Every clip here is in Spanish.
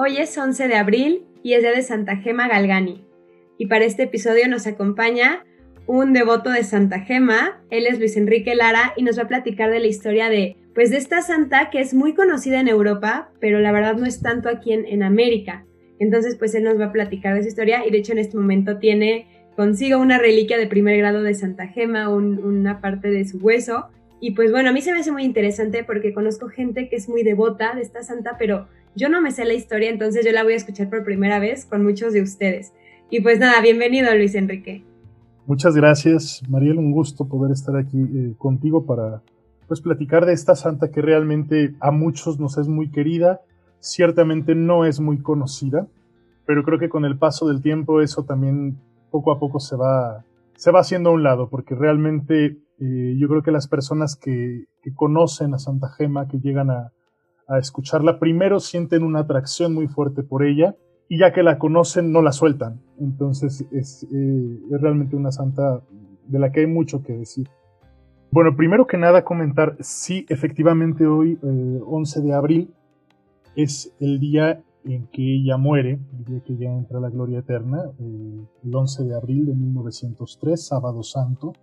Hoy es 11 de abril y es día de Santa Gema Galgani. Y para este episodio nos acompaña un devoto de Santa Gema. Él es Luis Enrique Lara y nos va a platicar de la historia de, pues, de esta santa que es muy conocida en Europa, pero la verdad no es tanto aquí en, América. Entonces, pues él nos va a platicar de esa historia y de hecho en este momento tiene consigo una reliquia de primer grado de Santa Gema, una parte de su hueso. Y pues bueno, a mí se me hace muy interesante porque conozco gente que es muy devota de esta santa, pero yo no me sé la historia, entonces yo la voy a escuchar por primera vez con muchos de ustedes. Y pues nada, bienvenido Luis Enrique. Muchas gracias, Mariel, un gusto poder estar aquí eh, contigo para pues platicar de esta santa que realmente a muchos nos es muy querida, ciertamente no es muy conocida, pero creo que con el paso del tiempo eso también poco a poco se va, se va haciendo a un lado, porque realmente eh, yo creo que las personas que, que conocen a Santa Gema, que llegan a, a escucharla, primero sienten una atracción muy fuerte por ella y ya que la conocen no la sueltan. Entonces es, eh, realmente una santa de la que hay mucho que decir. Bueno, primero que nada comentar, sí, efectivamente hoy, 11 eh, de abril, es el día en que ella muere, el día que ella entra a la gloria eterna, eh, el 11 de abril de 1903, sábado santo.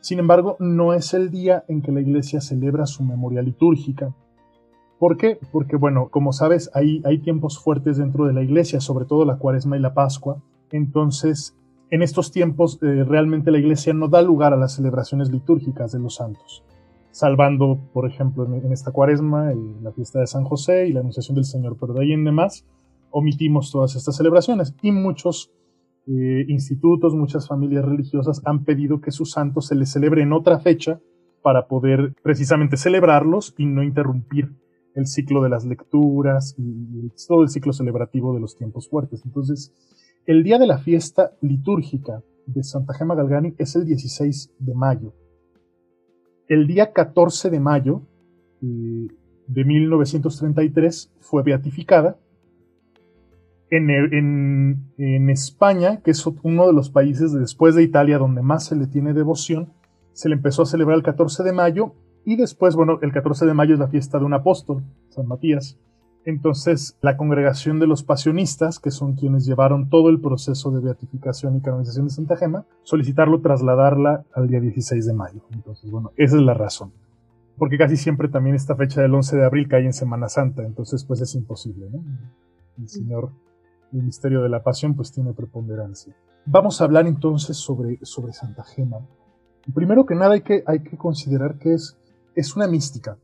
Sin embargo, no es el día en que la iglesia celebra su memoria litúrgica. ¿Por qué? Porque, bueno, como sabes, hay, tiempos fuertes dentro de la iglesia, sobre todo la cuaresma y la pascua. Entonces, en estos tiempos, eh, realmente la iglesia no da lugar a las celebraciones litúrgicas de los santos, salvando, por ejemplo, en, esta cuaresma la fiesta de San José y la Anunciación del Señor, pero de ahí en demás omitimos todas estas celebraciones y muchos eh, institutos, muchas familias religiosas han pedido que sus santos se les celebre en otra fecha para poder precisamente celebrarlos y no interrumpir el ciclo de las lecturas y todo el ciclo celebrativo de los tiempos fuertes. Entonces, el día de la fiesta litúrgica de Santa Gema Galgani es el 16 de mayo. El día 14 de mayo eh, de 1933 fue beatificada. En, en, en, España, que es uno de los países después de Italia donde más se le tiene devoción, se le empezó a celebrar el 14 de mayo y después, bueno, el 14 de mayo es la fiesta de un apóstol, San Matías. Entonces, la congregación de los pasionistas, que son quienes llevaron todo el proceso de beatificación y canonización de Santa Gema, solicitarlo trasladarla al día 16 de mayo. Entonces, bueno, esa es la razón. Porque casi siempre también esta fecha del 11 de abril cae en Semana Santa, entonces pues es imposible. El Señor, el misterio de la pasión, pues tiene preponderancia. Vamos a hablar entonces sobre, sobre Santa Gema. Primero que nada hay que, hay que considerar que es es una mística.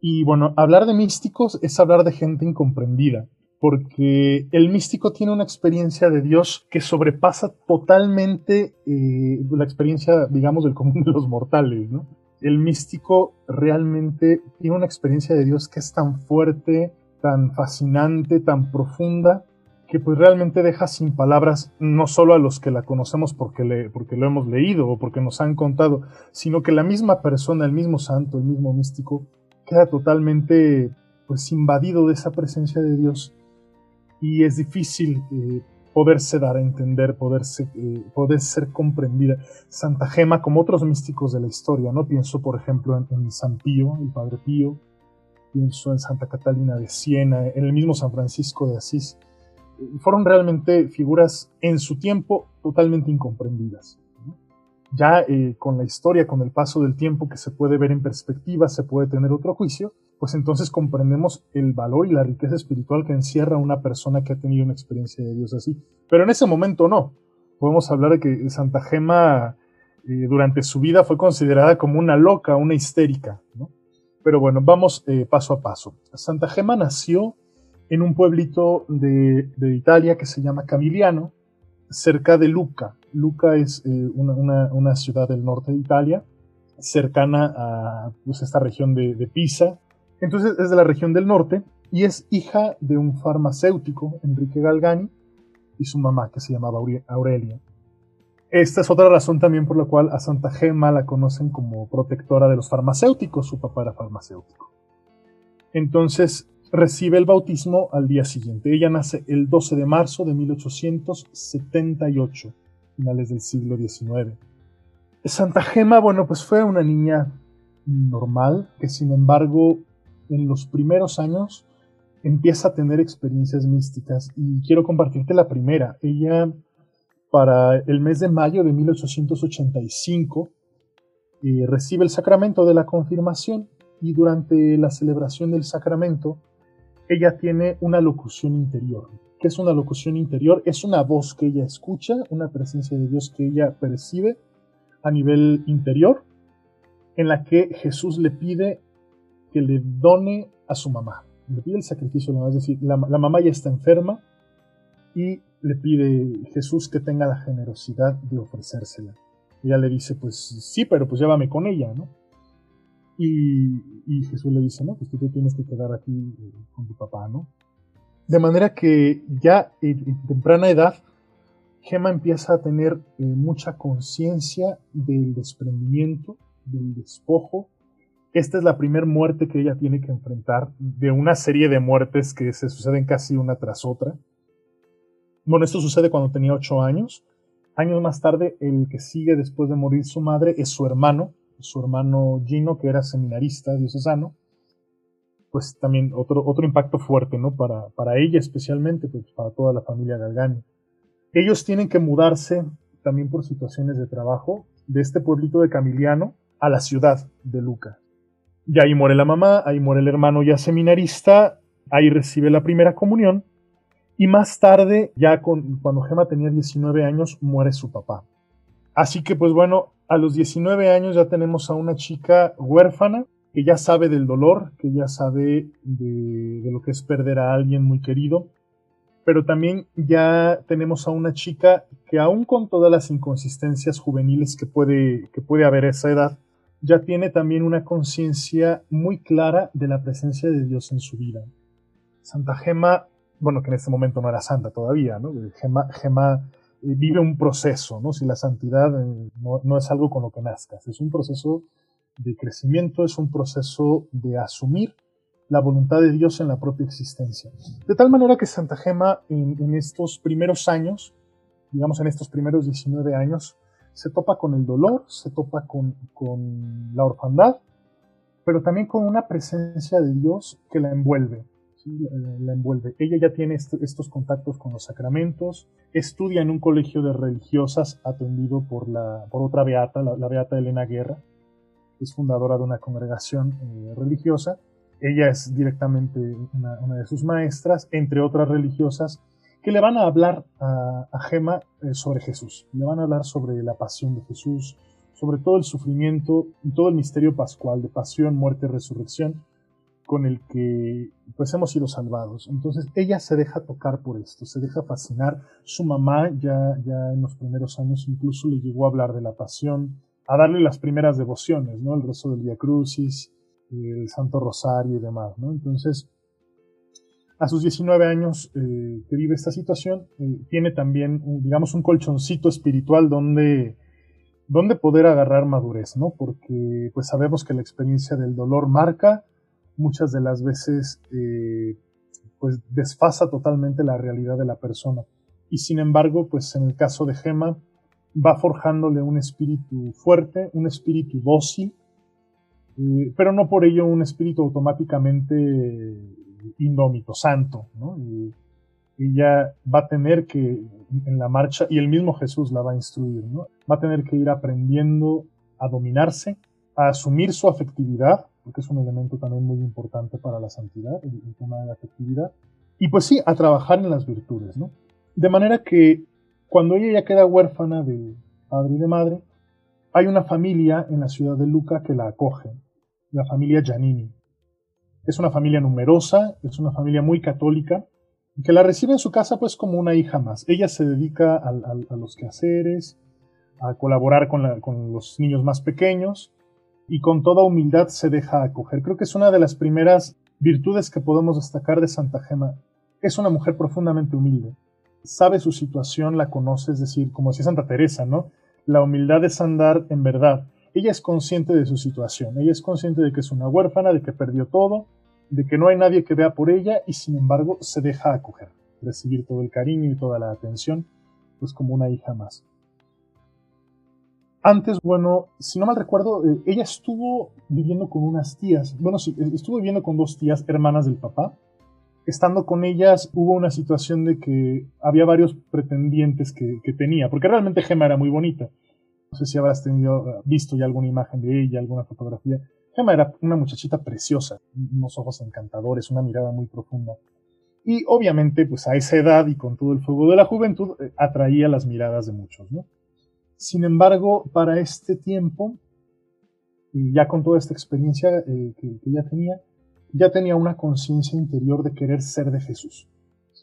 Y bueno, hablar de místicos es hablar de gente incomprendida, porque el místico tiene una experiencia de Dios que sobrepasa totalmente eh, la experiencia, digamos, del común de los mortales, ¿no? El místico realmente tiene una experiencia de Dios que es tan fuerte, tan fascinante, tan profunda, que pues realmente deja sin palabras no solo a los que la conocemos porque, le, porque lo hemos leído o porque nos han contado, sino que la misma persona, el mismo santo, el mismo místico, queda totalmente pues invadido de esa presencia de Dios y es difícil eh, poderse dar a entender, poderse, eh, poder ser comprendida. Santa Gema, como otros místicos de la historia, ¿no? Pienso, por ejemplo, en, en San Pío, el Padre Pío, pienso en Santa Catalina de Siena, en el mismo San Francisco de Asís, fueron realmente figuras en su tiempo totalmente incomprendidas. Ya eh, con la historia, con el paso del tiempo que se puede ver en perspectiva, se puede tener otro juicio, pues entonces comprendemos el valor y la riqueza espiritual que encierra una persona que ha tenido una experiencia de Dios así. Pero en ese momento no. Podemos hablar de que Santa Gema eh, durante su vida fue considerada como una loca, una histérica. Pero bueno, vamos eh, paso a paso. Santa Gema nació en un pueblito de, Italia que se llama Camiliano, cerca de Luca. Luca es eh, una, ciudad del norte de Italia, cercana a pues, esta región de, Pisa. Entonces es de la región del norte y es hija de un farmacéutico, Enrique Galgani, y su mamá, que se llamaba Aurelia. Esta es otra razón también por la cual a Santa Gema la conocen como protectora de los farmacéuticos, su papá era farmacéutico. Entonces, recibe el bautismo al día siguiente. Ella nace el 12 de marzo de 1878, finales del siglo XIX. Santa Gema, bueno, pues fue una niña normal, que sin embargo en los primeros años empieza a tener experiencias místicas y quiero compartirte la primera. Ella, para el mes de mayo de 1885, eh, recibe el sacramento de la confirmación y durante la celebración del sacramento, ella tiene una locución interior. ¿Qué es una locución interior? Es una voz que ella escucha, una presencia de Dios que ella percibe a nivel interior, en la que Jesús le pide que le done a su mamá le pide el sacrificio, es decir, la, mamá ya está enferma y le pide Jesús que tenga la generosidad de ofrecérsela. Ella le dice, pues sí, pero pues llévame con ella, ¿no? Y, Jesús le dice, no, pues tú te tienes que quedar aquí eh, con tu papá, ¿no? De manera que ya en, temprana edad, Gema empieza a tener eh, mucha conciencia del desprendimiento, del despojo, esta es la primera muerte que ella tiene que enfrentar de una serie de muertes que se suceden casi una tras otra. Bueno, esto sucede cuando tenía ocho años. Años más tarde, el que sigue después de morir su madre es su hermano, su hermano Gino, que era seminarista diocesano. Pues también otro, otro impacto fuerte, ¿no? Para, para ella especialmente, pues para toda la familia Galgani. Ellos tienen que mudarse también por situaciones de trabajo de este pueblito de Camiliano a la ciudad de Luca. Y ahí muere la mamá, ahí muere el hermano ya seminarista, ahí recibe la primera comunión. Y más tarde, ya cuando Gema tenía 19 años, muere su papá. Así que pues bueno, a los 19 años ya tenemos a una chica huérfana que ya sabe del dolor, que ya sabe de, lo que es perder a alguien muy querido, pero también ya tenemos a una chica que aún con todas las inconsistencias juveniles que puede, que puede haber a esa edad, ya tiene también una conciencia muy clara de la presencia de Dios en su vida. Santa Gema, bueno, que en este momento no era santa todavía, ¿no? Gema, vive un proceso, ¿no? Si la santidad eh, no, es algo con lo que nazcas, es un proceso de crecimiento, es un proceso de asumir la voluntad de Dios en la propia existencia. De tal manera que Santa Gema en, en estos primeros años, digamos en estos primeros 19 años, se topa con el dolor, se topa con, la orfandad, pero también con una presencia de Dios que la envuelve. La, envuelve. Ella ya tiene estos contactos con los sacramentos, estudia en un colegio de religiosas atendido por, la, por otra beata, la, beata Elena Guerra, es fundadora de una congregación eh, religiosa. Ella es directamente una de sus maestras, entre otras religiosas que le van a hablar a, Gema eh, sobre Jesús. Le van a hablar sobre la pasión de Jesús, sobre todo el sufrimiento y todo el misterio pascual de pasión, muerte y resurrección con el que pues hemos sido salvados. Entonces ella se deja tocar por esto, se deja fascinar. Su mamá ya, ya en los primeros años incluso le llegó a hablar de la pasión, a darle las primeras devociones, ¿no? El rezo del Via Crucis, el Santo Rosario y demás, ¿no? Entonces a sus 19 años eh, que vive esta situación, eh, tiene también, digamos, un colchoncito espiritual donde, donde poder agarrar madurez, ¿no? Porque pues sabemos que la experiencia del dolor marca, muchas de las veces, eh, pues desfasa totalmente la realidad de la persona. Y sin embargo, pues en el caso de Gema, va forjándole un espíritu fuerte, un espíritu dócil, pero no por ello un espíritu automáticamente indómito, santo, ¿no? Ella va a tener que, en la marcha, y el mismo Jesús la va a instruir. Va a tener que ir aprendiendo a dominarse, a asumir su afectividad, porque es un elemento también muy importante para la santidad, el, tema de la afectividad, y pues sí, a trabajar en las virtudes, ¿no? De manera que cuando ella ya queda huérfana de padre y de madre, hay una familia en la ciudad de Luca que la acoge, la familia Giannini. Es una familia numerosa, es una familia muy católica, que la recibe en su casa pues como una hija más. Ella se dedica a, los quehaceres, a colaborar con, con, los niños más pequeños y con toda humildad se deja acoger. Creo que es una de las primeras virtudes que podemos destacar de Santa Gema. Es una mujer profundamente humilde. Sabe su situación, la conoce, es decir, como decía Santa Teresa, ¿no? La humildad es andar en verdad ella es consciente de su situación, ella es consciente de que es una huérfana, de que perdió todo, de que no hay nadie que vea por ella y sin embargo se deja acoger, recibir todo el cariño y toda la atención, pues como una hija más. Antes, bueno, si no mal recuerdo, eh, ella estuvo viviendo con unas tías, bueno, sí, estuvo viviendo con dos tías hermanas del papá, estando con ellas hubo una situación de que había varios pretendientes que, tenía, porque realmente Gema era muy bonita. No sé si habrás tenido, visto ya alguna imagen de ella, alguna fotografía. Gema era una muchachita preciosa, unos ojos encantadores, una mirada muy profunda. Y obviamente, pues a esa edad y con todo el fuego de la juventud, eh, atraía las miradas de muchos, ¿no? Sin embargo, para este tiempo, ya con toda esta experiencia eh, que, ya tenía, ya tenía una conciencia interior de querer ser de Jesús,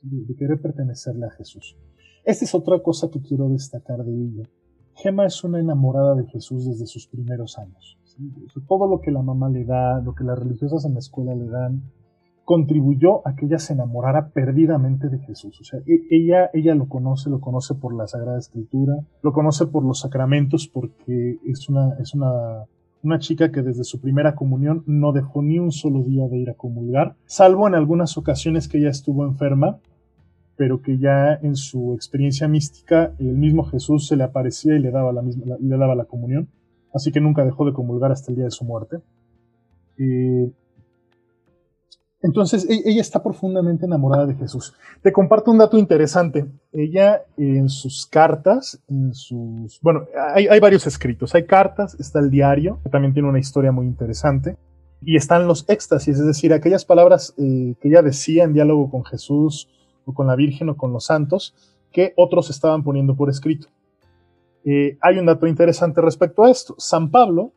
de querer pertenecerle a Jesús. Esta es otra cosa que quiero destacar de ella. Gemma es una enamorada de Jesús desde sus primeros años. Todo lo que la mamá le da, lo que las religiosas en la escuela le dan, contribuyó a que ella se enamorara perdidamente de Jesús. O sea, e, ella, ella lo conoce, lo conoce por la Sagrada Escritura, lo conoce por los sacramentos, porque es una, es una una chica que desde su primera comunión no dejó ni un solo día de ir a comulgar, salvo en algunas ocasiones que ella estuvo enferma, pero que ya en su experiencia mística el mismo Jesús se le aparecía y le daba la, misma, le daba la comunión, así que nunca dejó de comulgar hasta el día de su muerte. Eh, entonces, e-, ella está profundamente enamorada de Jesús. Te comparto un dato interesante. Ella en sus cartas, en sus... Bueno, hay, varios escritos. Hay cartas, está el diario, que también tiene una historia muy interesante. Y están los éxtasis, es decir, aquellas palabras eh, que ella decía en diálogo con Jesús o con la Virgen o con los santos que otros estaban poniendo por escrito. Eh, hay un dato interesante respecto a esto. San Pablo,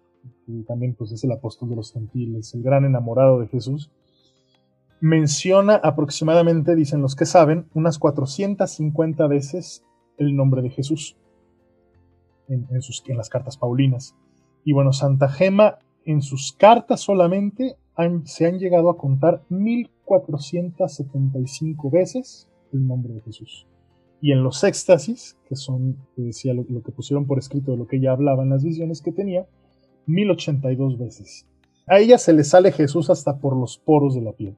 que también pues, es el apóstol de los gentiles, el gran enamorado de Jesús, menciona aproximadamente, dicen los que saben, unas 450 veces el nombre de Jesús en, sus, en las cartas paulinas. Y bueno, Santa Gema en sus cartas solamente se han llegado a contar 1475 veces el nombre de Jesús. Y en los éxtasis, que son, decía lo, lo, que pusieron por escrito de lo que ella hablaba en las visiones que tenía, 1082 veces. A ella se le sale Jesús hasta por los poros de la piel.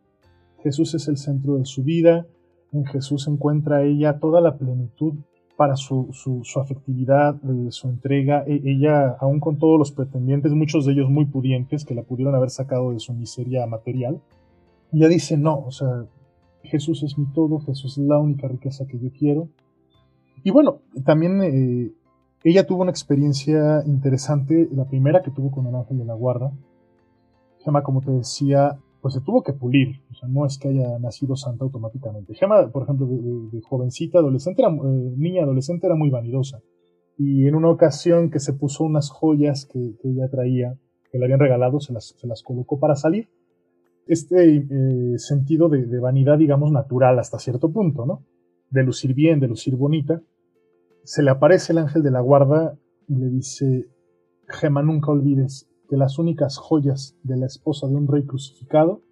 Jesús es el centro de su vida, en Jesús encuentra ella toda la plenitud para su, afectividad, su entrega. E, ella, aún con todos los pretendientes, muchos de ellos muy pudientes, que la pudieron haber sacado de su miseria material, ella dice, no, o sea, Jesús es mi todo, Jesús es la única riqueza que yo quiero. Y bueno, también eh, ella tuvo una experiencia interesante, la primera que tuvo con el ángel de la guarda. Llama, como te decía, pues se tuvo que pulir. O sea, no es que haya nacido santa automáticamente. Gemma, por ejemplo, de, jovencita, adolescente, era, eh, niña adolescente, era muy vanidosa. Y en una ocasión que se puso unas joyas que, ella traía, que le habían regalado, se las, se las colocó para salir. Este eh, sentido de, de, vanidad, digamos, natural hasta cierto punto, ¿no? De lucir bien, de lucir bonita. Se le aparece el ángel de la guarda y le dice, Gema, nunca olvides que las únicas joyas de la esposa de un rey crucificado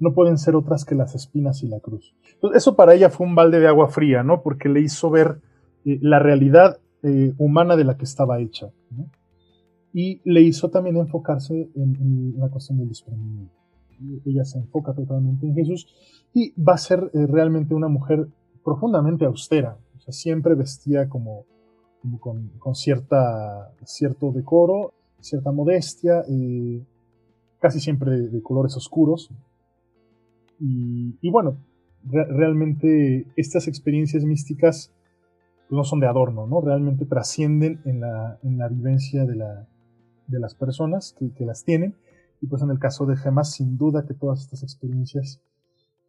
no pueden ser otras que las espinas y la cruz. eso para ella fue un balde de agua fría, ¿no? Porque le hizo ver eh, la realidad eh, humana de la que estaba hecha. Y le hizo también enfocarse en, la cuestión del desprendimiento. Ella se enfoca totalmente en Jesús y va a ser eh, realmente una mujer profundamente austera. O siempre vestía como, con, con cierta, cierto decoro cierta modestia, casi siempre de, colores oscuros. Y, bueno, realmente estas experiencias místicas no son de adorno, ¿no? Realmente trascienden en la, en la vivencia de, la, de las personas que, las tienen. Y pues en el caso de Gemma, sin duda que todas estas experiencias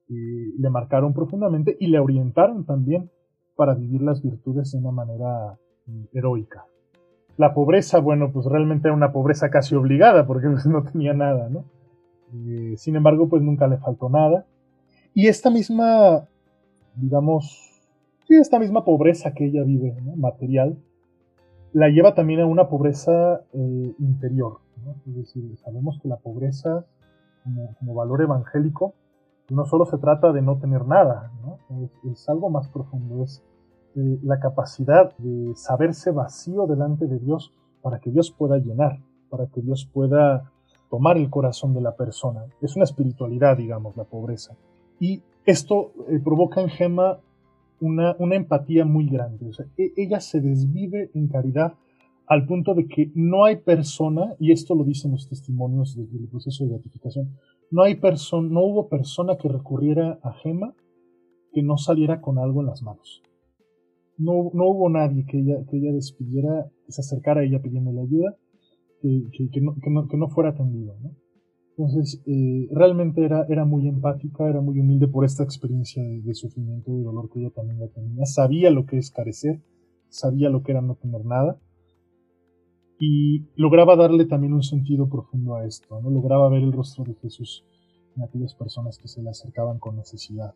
eh, le marcaron profundamente y le orientaron también para vivir las virtudes de una manera eh, heroica. La pobreza, bueno, pues realmente era una pobreza casi obligada porque no tenía nada, ¿no? Eh, sin embargo, pues nunca le faltó nada. Y esta misma, digamos, sí, esta misma pobreza que ella vive, ¿no? material, la lleva también a una pobreza eh, interior. ¿no? Es decir, sabemos que la pobreza, como, valor evangélico, no solo se trata de no tener nada, ¿no? es, es algo más profundo, es eh, la capacidad de saberse vacío delante de Dios para que Dios pueda llenar, para que Dios pueda tomar el corazón de la persona. Es una espiritualidad, digamos, la pobreza. Y esto eh, provoca en Gemma una, una empatía muy grande. E, ella se desvive en caridad al punto de que no hay persona, y esto lo dicen los testimonios del proceso de beatificación, no, hay no hubo persona que recurriera a Gema que no saliera con algo en las manos. No, no hubo nadie que ella, que ella despidiera, se acercara a ella pidiéndole ayuda, que, que, no, que, no, fuera atendido. Entonces, eh, realmente era, era muy empática, era muy humilde por esta experiencia de, sufrimiento y dolor que ella también tenía. Sabía lo que es carecer, sabía lo que era no tener nada y lograba darle también un sentido profundo a esto, ¿no? lograba ver el rostro de Jesús en aquellas personas que se le acercaban con necesidad.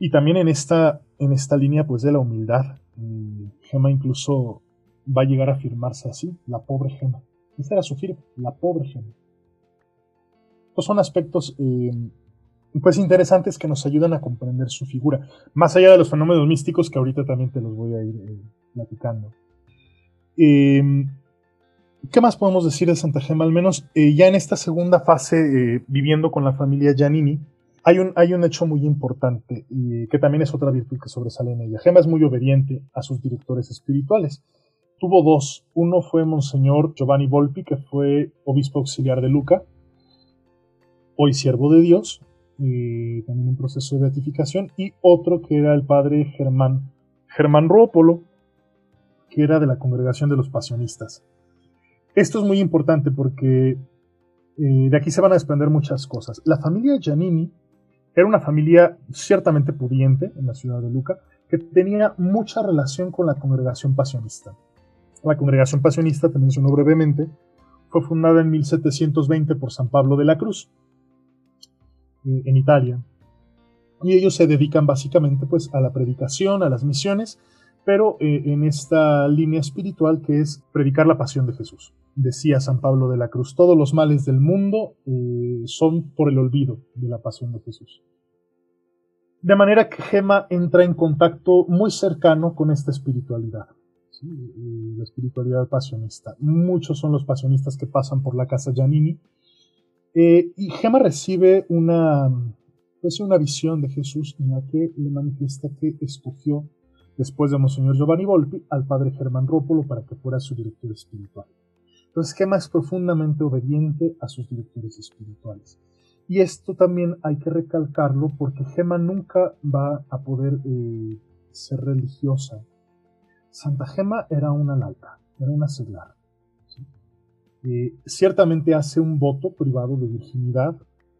Y también en esta, en esta línea pues de la humildad, eh, Gema incluso va a llegar a firmarse así, la pobre Gema. Esa era su firma, la pobre Gema. Estos son aspectos eh, pues interesantes que nos ayudan a comprender su figura, más allá de los fenómenos místicos que ahorita también te los voy a ir eh, platicando. Em, ¿Qué más podemos decir de Santa Gema? Al menos eh, ya en esta segunda fase, eh, viviendo con la familia Giannini, hay un, hay un hecho muy importante, y que también es otra virtud que sobresale en ella. Gema es muy obediente a sus directores espirituales. Tuvo dos. Uno fue Monseñor Giovanni Volpi, que fue obispo auxiliar de Luca, hoy siervo de Dios, eh, también en proceso de beatificación, y otro que era el padre Germán, Germán Rópolo, que era de la congregación de los pasionistas. Esto es muy importante porque eh, de aquí se van a desprender muchas cosas. La familia Giannini era una familia ciertamente pudiente en la ciudad de Luca, que tenía mucha relación con la congregación pasionista. La congregación pasionista, te menciono brevemente, fue fundada en 1720 por San Pablo de la Cruz, eh, en Italia. Y ellos se dedican básicamente pues, a la predicación, a las misiones pero eh, en esta línea espiritual que es predicar la pasión de Jesús. Decía San Pablo de la Cruz, todos los males del mundo eh, son por el olvido de la pasión de Jesús. De manera que Gema entra en contacto muy cercano con esta espiritualidad, eh, la espiritualidad pasionista. Muchos son los pasionistas que pasan por la casa Giannini. y Gema recibe una, pues, una visión de Jesús en la que le manifiesta que escogió después de Monseñor Giovanni Volpi, al padre Germán Rópolo para que fuera su director espiritual. Entonces, Gema es profundamente obediente a sus directores espirituales. Y esto también hay que recalcarlo porque Gema nunca va a poder eh, ser religiosa. Santa Gema era una laica, era una seglar. Eh, ciertamente hace un voto privado de virginidad,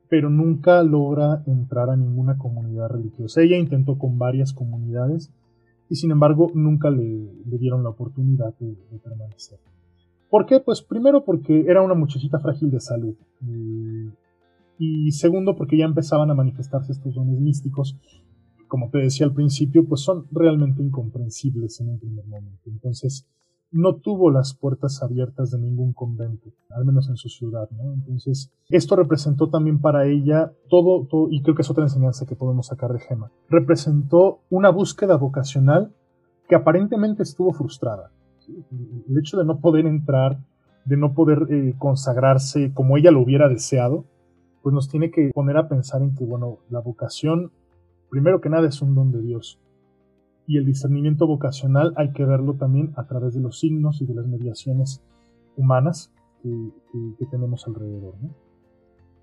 pero nunca logra entrar a ninguna comunidad religiosa. Ella intentó con varias comunidades y sin embargo nunca le, dieron la oportunidad de, permanecer. ¿Por qué? Pues primero porque era una muchachita frágil de salud. Eh, y segundo porque ya empezaban a manifestarse estos dones místicos como te decía al principio, pues son realmente incomprensibles en un primer momento. Entonces, no tuvo las puertas abiertas de ningún convento, al menos en su ciudad, ¿no? Entonces, esto representó también para ella todo, y creo que es otra enseñanza que podemos sacar de Gema, representó una búsqueda vocacional que aparentemente estuvo frustrada. El hecho de no poder entrar, de no poder eh, consagrarse como ella lo hubiera deseado, pues nos tiene que poner a pensar en que, bueno, la vocación, primero que nada, es un don de Dios y el discernimiento vocacional hay que verlo también a través de los signos y de las mediaciones humanas que, tenemos alrededor.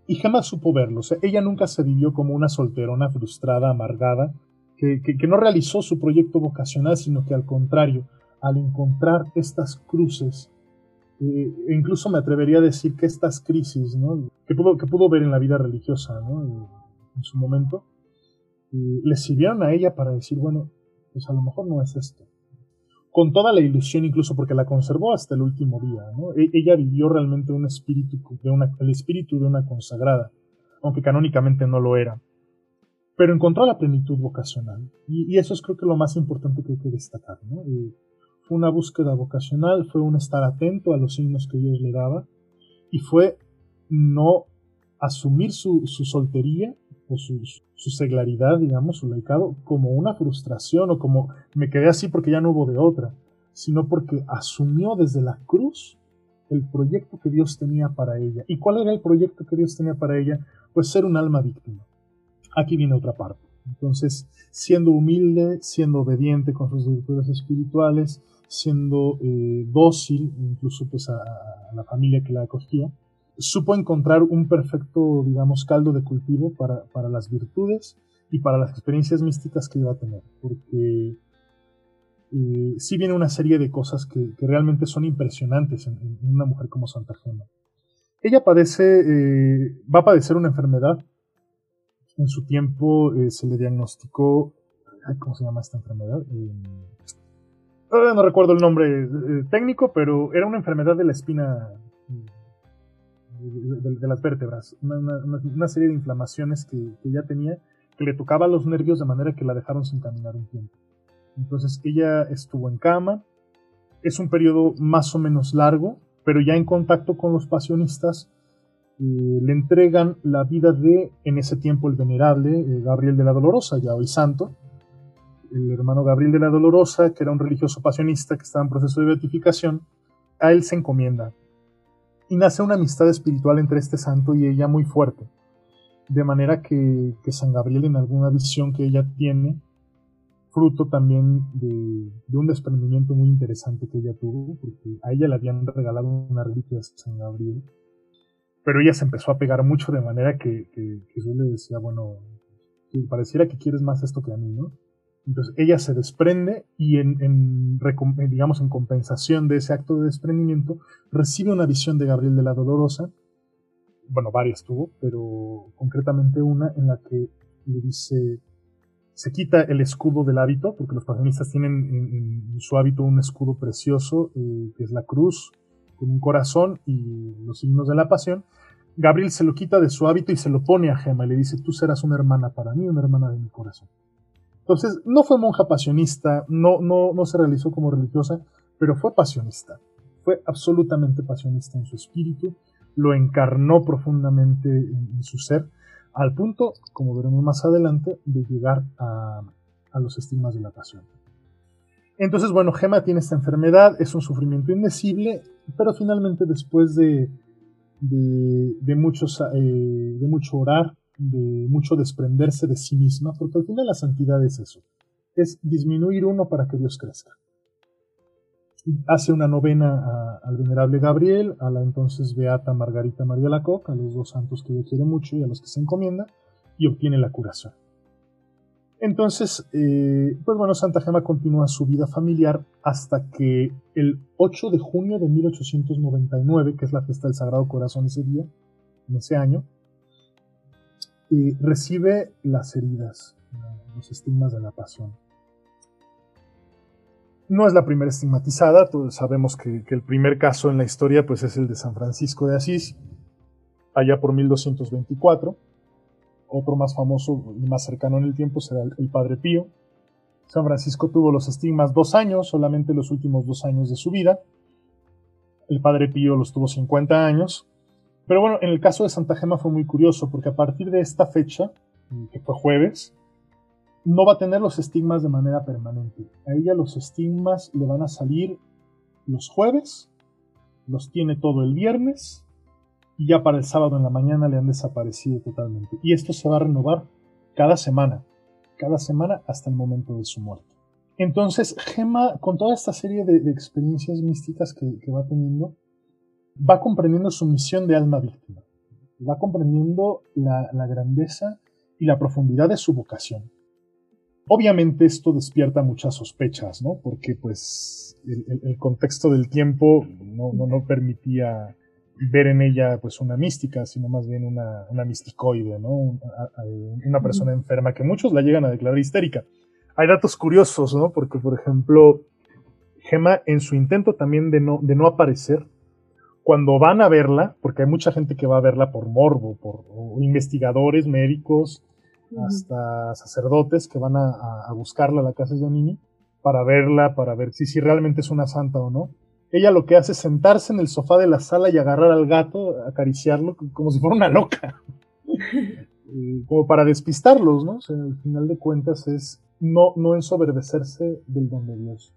Y jamás supo verlo. ella nunca se vivió como una solterona frustrada, amargada, que, no realizó su proyecto vocacional, sino que al contrario, al encontrar estas cruces, eh, e incluso me atrevería a decir que estas crisis que, pudo, que pudo ver en la vida religiosa en su momento, eh, le sirvieron a ella para decir, bueno, pues a lo mejor no es esto. Con toda la ilusión, incluso porque la conservó hasta el último día, e, ella vivió realmente un espíritu de una, el espíritu de una consagrada, aunque canónicamente no lo era. Pero encontró la plenitud vocacional, y, eso es creo que lo más importante que hay que destacar, eh, fue una búsqueda vocacional, fue un estar atento a los signos que Dios le daba, y fue no asumir su soltería o su, seglaridad, digamos, su laicado, como una frustración o como me quedé así porque ya no hubo de otra, sino porque asumió desde la cruz el proyecto que Dios tenía para ella. ¿Y cuál era el proyecto que Dios tenía para ella? Pues ser un alma víctima. Aquí viene otra parte. Entonces, siendo humilde, siendo obediente con sus virtudes espirituales, siendo eh, dócil, incluso pues a, a, la familia que la acogía, supo encontrar un perfecto, digamos, caldo de cultivo para, para las virtudes y para las experiencias místicas que iba a tener, porque eh, sí viene una serie de cosas que, realmente son impresionantes en, una mujer como Santa Gema. Ella padece, eh, va a padecer una enfermedad. En su tiempo eh, se le diagnosticó, ¿cómo se llama esta enfermedad? no recuerdo el nombre técnico, pero era una enfermedad de la espina de, las vértebras, una, serie de inflamaciones que, que ella tenía que le tocaba los nervios de manera que la dejaron sin caminar un tiempo. Entonces ella estuvo en cama, es un periodo más o menos largo, pero ya en contacto con los pasionistas eh, le entregan la vida de, en ese tiempo, el venerable eh, Gabriel de la Dolorosa, ya hoy santo, el hermano Gabriel de la Dolorosa, que era un religioso pasionista que estaba en proceso de beatificación, a él se encomienda. Y nace una amistad espiritual entre este santo y ella muy fuerte. De manera que, San Gabriel en alguna visión que ella tiene, fruto también de, un desprendimiento muy interesante que ella tuvo, porque a ella le habían regalado una reliquia de San Gabriel, pero ella se empezó a pegar mucho de manera que, que, yo le decía, bueno, que pareciera que quieres más esto que a mí, ¿no? Entonces ella se desprende y en, digamos en compensación de ese acto de desprendimiento recibe una visión de Gabriel de la Dolorosa bueno, varias tuvo, pero concretamente una en la que le dice, se quita el escudo del hábito, porque los pasionistas tienen en, su hábito un escudo precioso, eh, que es la cruz, con un corazón y los signos de la pasión. Gabriel se lo quita de su hábito y se lo pone a Gema y le dice, tú serás una hermana para mí, una hermana de mi corazón. Entonces, no fue monja pasionista, no, no, no se realizó como religiosa, pero fue pasionista. Fue absolutamente pasionista en su espíritu lo encarnó profundamente en, su ser, al punto, como veremos más adelante, de llegar a, los estigmas de la pasión. Entonces, bueno, Gema tiene esta enfermedad, es un sufrimiento indecible, pero finalmente después de, de, muchos, eh, de mucho orar, de mucho desprenderse de sí misma, porque al final la santidad es eso, es disminuir uno para que Dios crezca hace una novena al venerable Gabriel, a la entonces beata Margarita María Lacoc, a los dos santos que ella quiere mucho y a los que se encomienda, y obtiene la curación. Entonces, eh, pues bueno, Santa Gema continúa su vida familiar hasta que el 8 de junio de 1899, que es la fiesta del Sagrado Corazón ese día, en ese año, recibe las heridas, los estigmas de la pasión. No es la primera estigmatizada, todos sabemos que, el primer caso en la historia pues, es el de San Francisco de Asís, allá por 1224. Otro más famoso y más cercano en el tiempo será el, Padre Pío. San Francisco tuvo los estigmas dos años, solamente los últimos dos años de su vida. El Padre Pío los tuvo 50 años. Pero bueno, en el caso de Santa Gema fue muy curioso, porque a partir de esta fecha, que fue jueves, no va a tener los estigmas de manera permanente. A ella los estigmas le van a salir los jueves, los tiene todo el viernes y ya para el sábado en la mañana le han desaparecido totalmente. Y esto se va a renovar cada semana, cada semana hasta el momento de su muerte. Entonces, Gemma, con toda esta serie de, experiencias místicas que, va teniendo, va comprendiendo su misión de alma víctima, va comprendiendo la grandeza y la profundidad de su vocación. Obviamente esto despierta muchas sospechas, ¿no? Porque pues el, contexto del tiempo no, no, permitía ver en ella pues una mística, sino más bien una, una misticoide, ¿no? Una, persona enferma que muchos la llegan a declarar histérica. Hay datos curiosos, ¿no? Porque, por ejemplo, Gemma, en su intento también de no, de no aparecer, cuando van a verla, porque hay mucha gente que va a verla por morbo, por investigadores, médicos, hasta sacerdotes que van a, buscarla a la casa de Giannini para verla, para ver si, si realmente es una santa o no. Ella lo que hace es sentarse en el sofá de la sala y agarrar al gato, acariciarlo como si fuera una loca. como para despistarlos, ¿no? O sea, al final de cuentas es no, no ensoberbecerse del don de Dios.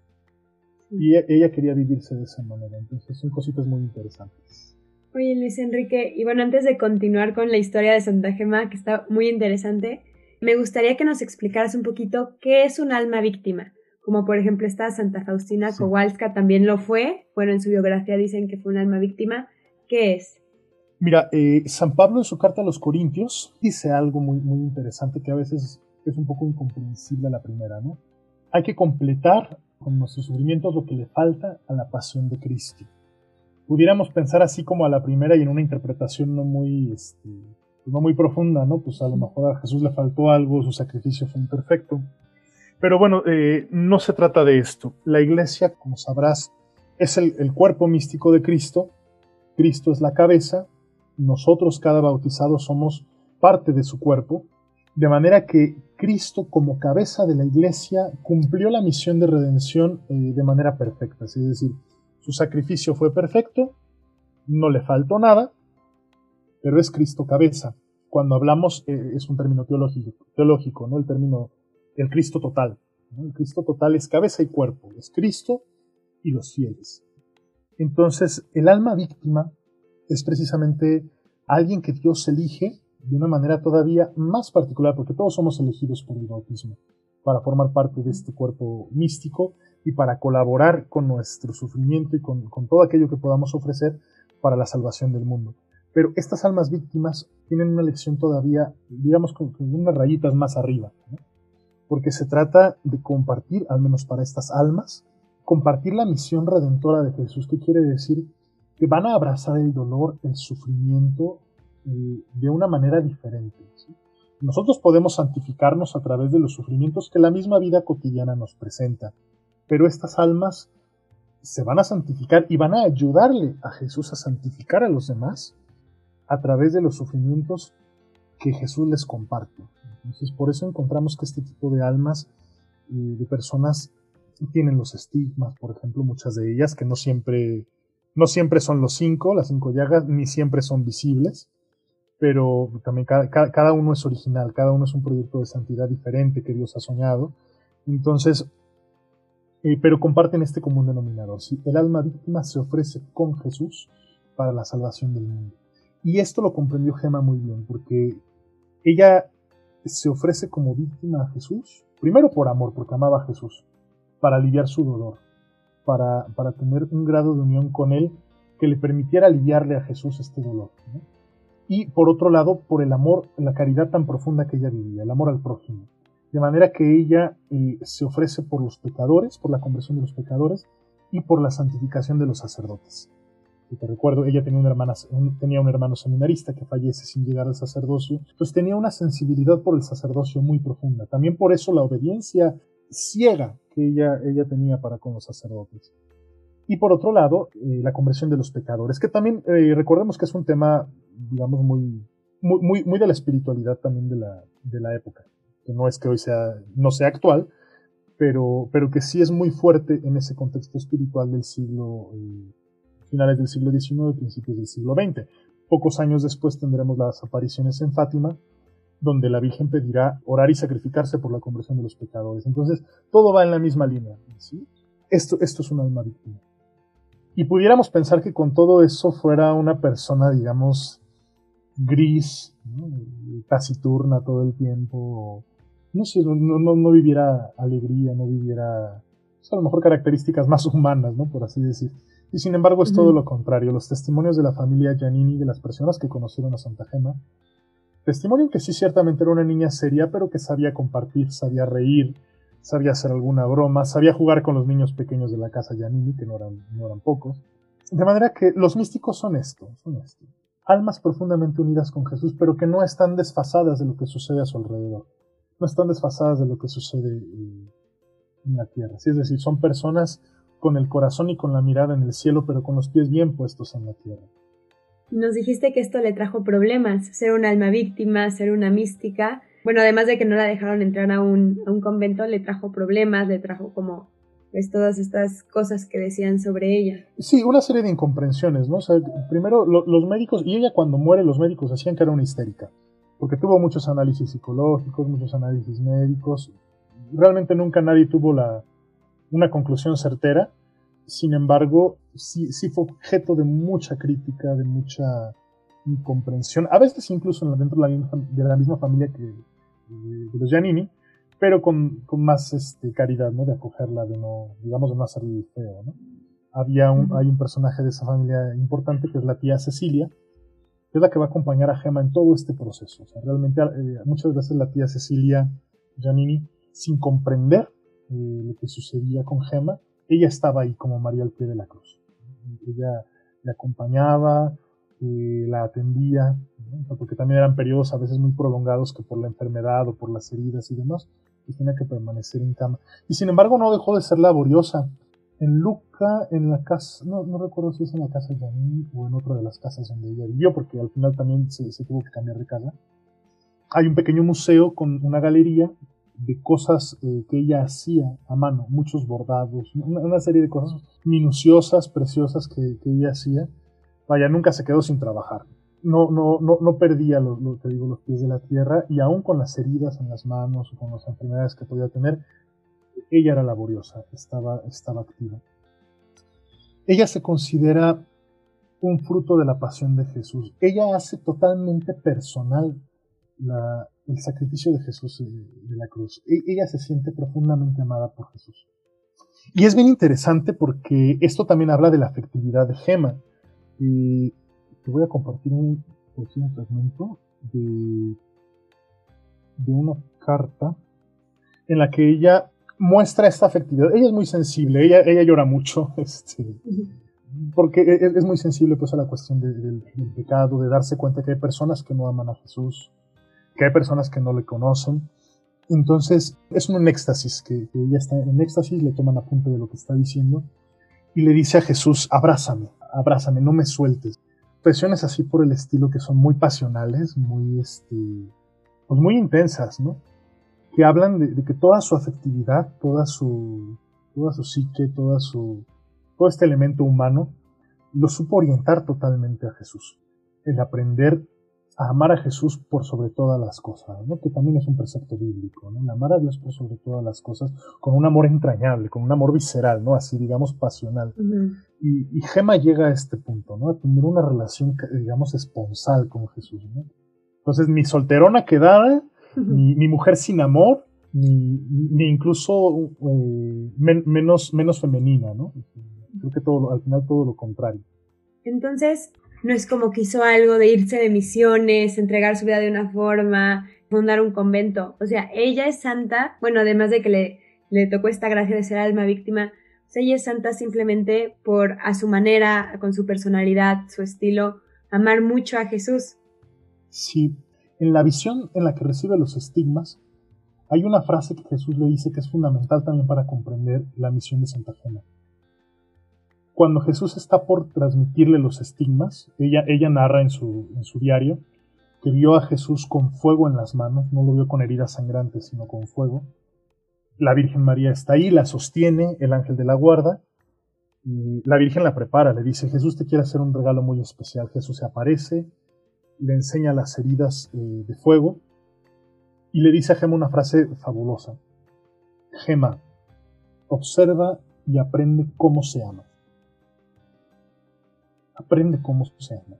Y e, ella quería vivirse de esa manera. Entonces son cositas muy interesantes. Oye, Luis Enrique, y bueno, antes de continuar con la historia de Santa Gema, que está muy interesante, me gustaría que nos explicaras un poquito qué es un alma víctima. Como por ejemplo esta Santa Faustina Kowalska también lo fue. Bueno, en su biografía dicen que fue un alma víctima. ¿Qué es? Mira, eh, San Pablo en su carta a los Corintios dice algo muy, muy interesante que a veces es un poco incomprensible a la primera, ¿no? Hay que completar con nuestros sufrimientos lo que le falta a la pasión de Cristo. Pudiéramos pensar así como a la primera y en una interpretación no muy, este, no muy profunda, ¿no? Pues a lo mejor a Jesús le faltó algo, su sacrificio fue imperfecto. Pero bueno, eh, no se trata de esto. La iglesia, como sabrás, es el, el cuerpo místico de Cristo. Cristo es la cabeza. Nosotros, cada bautizado, somos parte de su cuerpo. De manera que Cristo, como cabeza de la iglesia, cumplió la misión de redención eh, de manera perfecta. Es decir, su sacrificio fue perfecto, no le faltó nada, pero es Cristo cabeza. Cuando hablamos, eh, es un término teológico, teológico, ¿no? El término, el Cristo total. El Cristo total es cabeza y cuerpo, es Cristo y los fieles. Entonces, el alma víctima es precisamente alguien que Dios elige de una manera todavía más particular, porque todos somos elegidos por el bautismo para formar parte de este cuerpo místico y para colaborar con nuestro sufrimiento y con, todo aquello que podamos ofrecer para la salvación del mundo. Pero estas almas víctimas tienen una lección todavía, digamos, con, unas rayitas más arriba, porque se trata de compartir, al menos para estas almas, compartir la misión redentora de Jesús, que quiere decir que van a abrazar el dolor, el sufrimiento de una manera diferente. Nosotros podemos santificarnos a través de los sufrimientos que la misma vida cotidiana nos presenta, pero estas almas se van a santificar y van a ayudarle a Jesús a santificar a los demás a través de los sufrimientos que Jesús les comparte. Entonces, por eso encontramos que este tipo de almas, eh, de personas, tienen los estigmas, por ejemplo, muchas de ellas, que no siempre, no siempre son los cinco, las cinco llagas, ni siempre son visibles, pero también cada, uno es original, cada uno es un proyecto de santidad diferente que Dios ha soñado. Entonces, eh, pero comparten este común denominador. El alma víctima se ofrece con Jesús para la salvación del mundo. Y esto lo comprendió Gema muy bien, porque ella se ofrece como víctima a Jesús, primero por amor, porque amaba a Jesús, para aliviar su dolor, para, para tener un grado de unión con Él que le permitiera aliviarle a Jesús este dolor y por otro lado por el amor, la caridad tan profunda que ella vivía, el amor al prójimo. De manera que ella eh, se ofrece por los pecadores, por la conversión de los pecadores y por la santificación de los sacerdotes. Y te recuerdo, ella tenía, una hermana, tenía un hermano seminarista que fallece sin llegar al sacerdocio, pues tenía una sensibilidad por el sacerdocio muy profunda. También por eso la obediencia ciega que ella, ella tenía para con los sacerdotes. Y por otro lado, eh, la conversión de los pecadores, que también eh, recordemos que es un tema, digamos, muy, muy, muy, de la espiritualidad también de la, de la época. Que no es que hoy sea, no sea actual, pero, pero que sí es muy fuerte en ese contexto espiritual del siglo, eh, finales del siglo XIX, principios del siglo XX. Pocos años después tendremos las apariciones en Fátima, donde la Virgen pedirá orar y sacrificarse por la conversión de los pecadores. Entonces, todo va en la misma línea. Esto, esto es un alma víctima. Y pudiéramos pensar que con todo eso fuera una persona, digamos, gris, taciturna todo el tiempo, no sé, no, no, viviera alegría, no viviera, pues, a lo mejor características más humanas, ¿no? Por así decir. Y sin embargo es todo lo contrario. Los testimonios de la familia Giannini, de las personas que conocieron a Santa Gema, testimonian que sí ciertamente era una niña seria, pero que sabía compartir, sabía reír, sabía hacer alguna broma, sabía jugar con los niños pequeños de la casa Giannini, que no eran, no eran pocos. De manera que los místicos son esto, son esto. Almas profundamente unidas con Jesús, pero que no están desfasadas de lo que sucede a su alrededor. No están desfasadas de lo que sucede en la tierra. es decir, son personas con el corazón y con la mirada en el cielo, pero con los pies bien puestos en la tierra. Nos dijiste que esto le trajo problemas, ser un alma víctima, ser una mística, bueno, además de que no la dejaron entrar a un, a un convento, le trajo problemas, le trajo como pues todas estas cosas que decían sobre ella. Sí, una serie de incomprensiones, ¿no? O sea, primero los médicos, y ella cuando muere los médicos decían que era una histérica, porque tuvo muchos análisis psicológicos, muchos análisis médicos, realmente nunca nadie tuvo la, una conclusión certera, sin embargo, sí, sí fue objeto de mucha crítica, de mucha incomprensión, a veces incluso dentro de la, misma, de la misma familia que, de, los Giannini, pero con, con más este, caridad, ¿no? De acogerla, de no, digamos, de no hacerle feo, ¿no? Había un, hay un personaje de esa familia importante que es la tía Cecilia, es la que va a acompañar a Gema en todo este proceso. O sea, realmente eh, muchas veces la tía Cecilia Giannini, sin comprender eh, lo que sucedía con Gema, ella estaba ahí como María al pie de la cruz. Ella le acompañaba, eh, la atendía, porque también eran periodos a veces muy prolongados que por la enfermedad o por las heridas y demás, pues tenía que permanecer en cama. Y sin embargo no dejó de ser laboriosa. En Luca, en la casa, no, no recuerdo si es en la casa de Janine o en otra de las casas donde ella vivió, porque al final también se, tuvo que cambiar de casa. Hay un pequeño museo con una galería de cosas eh, que ella hacía a mano, muchos bordados, una, serie de cosas minuciosas, preciosas que, ella hacía. Vaya, nunca se quedó sin trabajar. No, no, no, no perdía lo, te digo, los pies de la tierra y aún con las heridas en las manos o con las enfermedades que podía tener, ella era laboriosa, estaba, estaba activa. Ella se considera un fruto de la pasión de Jesús. Ella hace totalmente personal el sacrificio de Jesús de la cruz. E, ella se siente profundamente amada por Jesús. Y es bien interesante porque esto también habla de la afectividad de Gema. Y te voy a compartir un, un fragmento de, de una carta en la que ella muestra esta afectividad. Ella es muy sensible, ella, ella llora mucho, este, porque e, e, es, muy sensible pues, a la cuestión del pecado, de darse cuenta que hay personas que no aman a Jesús, que hay personas que no le conocen. Entonces es un éxtasis, que, ella está en éxtasis, le toman apunte de lo que está diciendo y le dice a Jesús, abrázame, abrázame, no me sueltes. Expresiones así por el estilo que son muy pasionales, muy, este, pues muy intensas, ¿no? Que hablan de, que toda su afectividad, toda su, toda su psique, toda su, todo este elemento humano, lo supo orientar totalmente a Jesús. El aprender amar a Jesús por sobre todas las cosas, ¿no? que también es un precepto bíblico, ¿no? amar a Dios por sobre todas las cosas, con un amor entrañable, con un amor visceral, ¿no? así digamos pasional. y, y, Gema llega a este punto, ¿no? a tener una relación, digamos, esponsal con Jesús. ¿no? Entonces, mi solterona quedada, mi, mujer sin amor, ni, ni incluso eh, menos, menos femenina, ¿no? Creo que todo, al final todo lo contrario. Entonces, no es como que hizo algo de irse de misiones, entregar su vida de una forma, fundar un convento. O sea, ella es santa, bueno, además de que le, le tocó esta gracia de ser alma víctima, ella es santa simplemente por a su manera, con su personalidad, su estilo, amar mucho a Jesús. Sí, en la visión en la que recibe los estigmas, hay una frase que Jesús le dice que es fundamental también para comprender la misión de Santa Gema cuando Jesús está por transmitirle los estigmas, ella, ella narra en su, en su diario que vio a Jesús con fuego en las manos, no lo vio con heridas sangrantes, sino con fuego. La Virgen María está ahí, la sostiene, el ángel de la guarda, y la Virgen la prepara, le dice, Jesús te quiere hacer un regalo muy especial. Jesús se aparece, le enseña las heridas eh, de fuego y le dice a Gema una frase fabulosa. Gema, observa y aprende cómo se ama aprende cómo ama.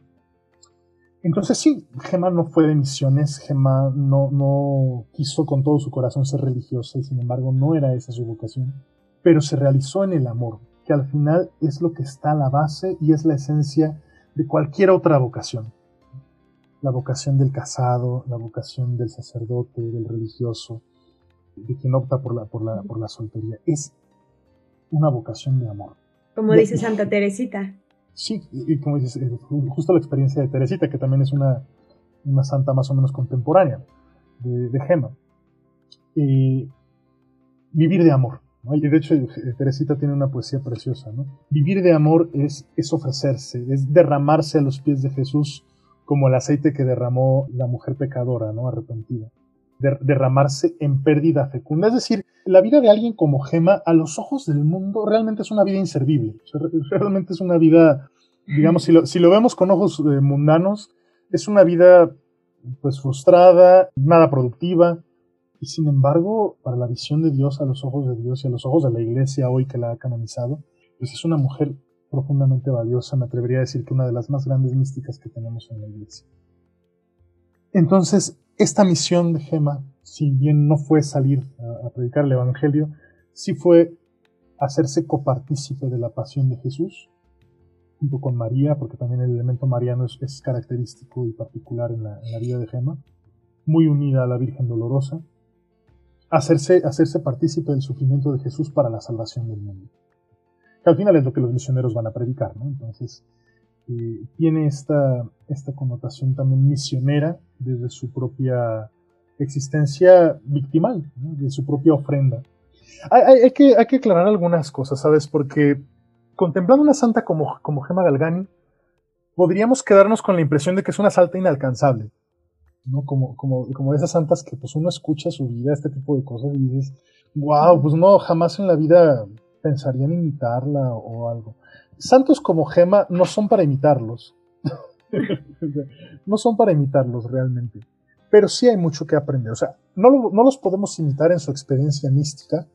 Entonces sí, Gemma no fue de misiones, Gemma no, no quiso con todo su corazón ser religiosa y sin embargo no era esa su vocación, pero se realizó en el amor, que al final es lo que está a la base y es la esencia de cualquier otra vocación. La vocación del casado, la vocación del sacerdote, del religioso, de quien opta por la, por la, por la soltería, es una vocación de amor. Como dice Santa Teresita. Sí, y como dices, eh, justo la experiencia de Teresita, que también es una, una santa más o menos contemporánea de, Gema. vivir de amor. Y de hecho, eh, Teresita tiene una poesía preciosa. ¿no? Vivir de amor es, es ofrecerse, es derramarse a los pies de Jesús como el aceite que derramó la mujer pecadora, ¿no? arrepentida derramarse en pérdida fecunda. Es decir, la vida de alguien como Gema, a los ojos del mundo, realmente es una vida inservible. realmente es una vida, digamos, si lo, si lo vemos con ojos eh, mundanos, es una vida pues frustrada, nada productiva. Y sin embargo, para la visión de Dios, a los ojos de Dios y a los ojos de la iglesia hoy que la ha canonizado, pues es una mujer profundamente valiosa, me atrevería a decir que una de las más grandes místicas que tenemos en la iglesia. Entonces, esta misión de Gema, si bien no fue salir a, predicar el Evangelio, sí fue hacerse copartícipe de la pasión de Jesús, junto con María, porque también el elemento mariano es, característico y particular en la, vida de Gema, muy unida a la Virgen Dolorosa, hacerse, hacerse partícipe del sufrimiento de Jesús para la salvación del mundo. Que al final es lo que los misioneros van a predicar, ¿no? Entonces, tiene esta, esta connotación también misionera desde su propia existencia victimal, de su propia ofrenda. Hay, que, hay que aclarar algunas cosas, ¿sabes? Porque contemplando una santa como, como Gema Galgani, podríamos quedarnos con la impresión de que es una santa inalcanzable. ¿no? Como, como, como esas santas que pues uno escucha su vida, este tipo de cosas, y dices, wow, pues no, jamás en la vida pensaría en imitarla o algo. Santos como Gema no son para imitarlos. no son para imitarlos realmente. Pero sí hay mucho que aprender. O sea, no, no los podemos imitar en su experiencia mística,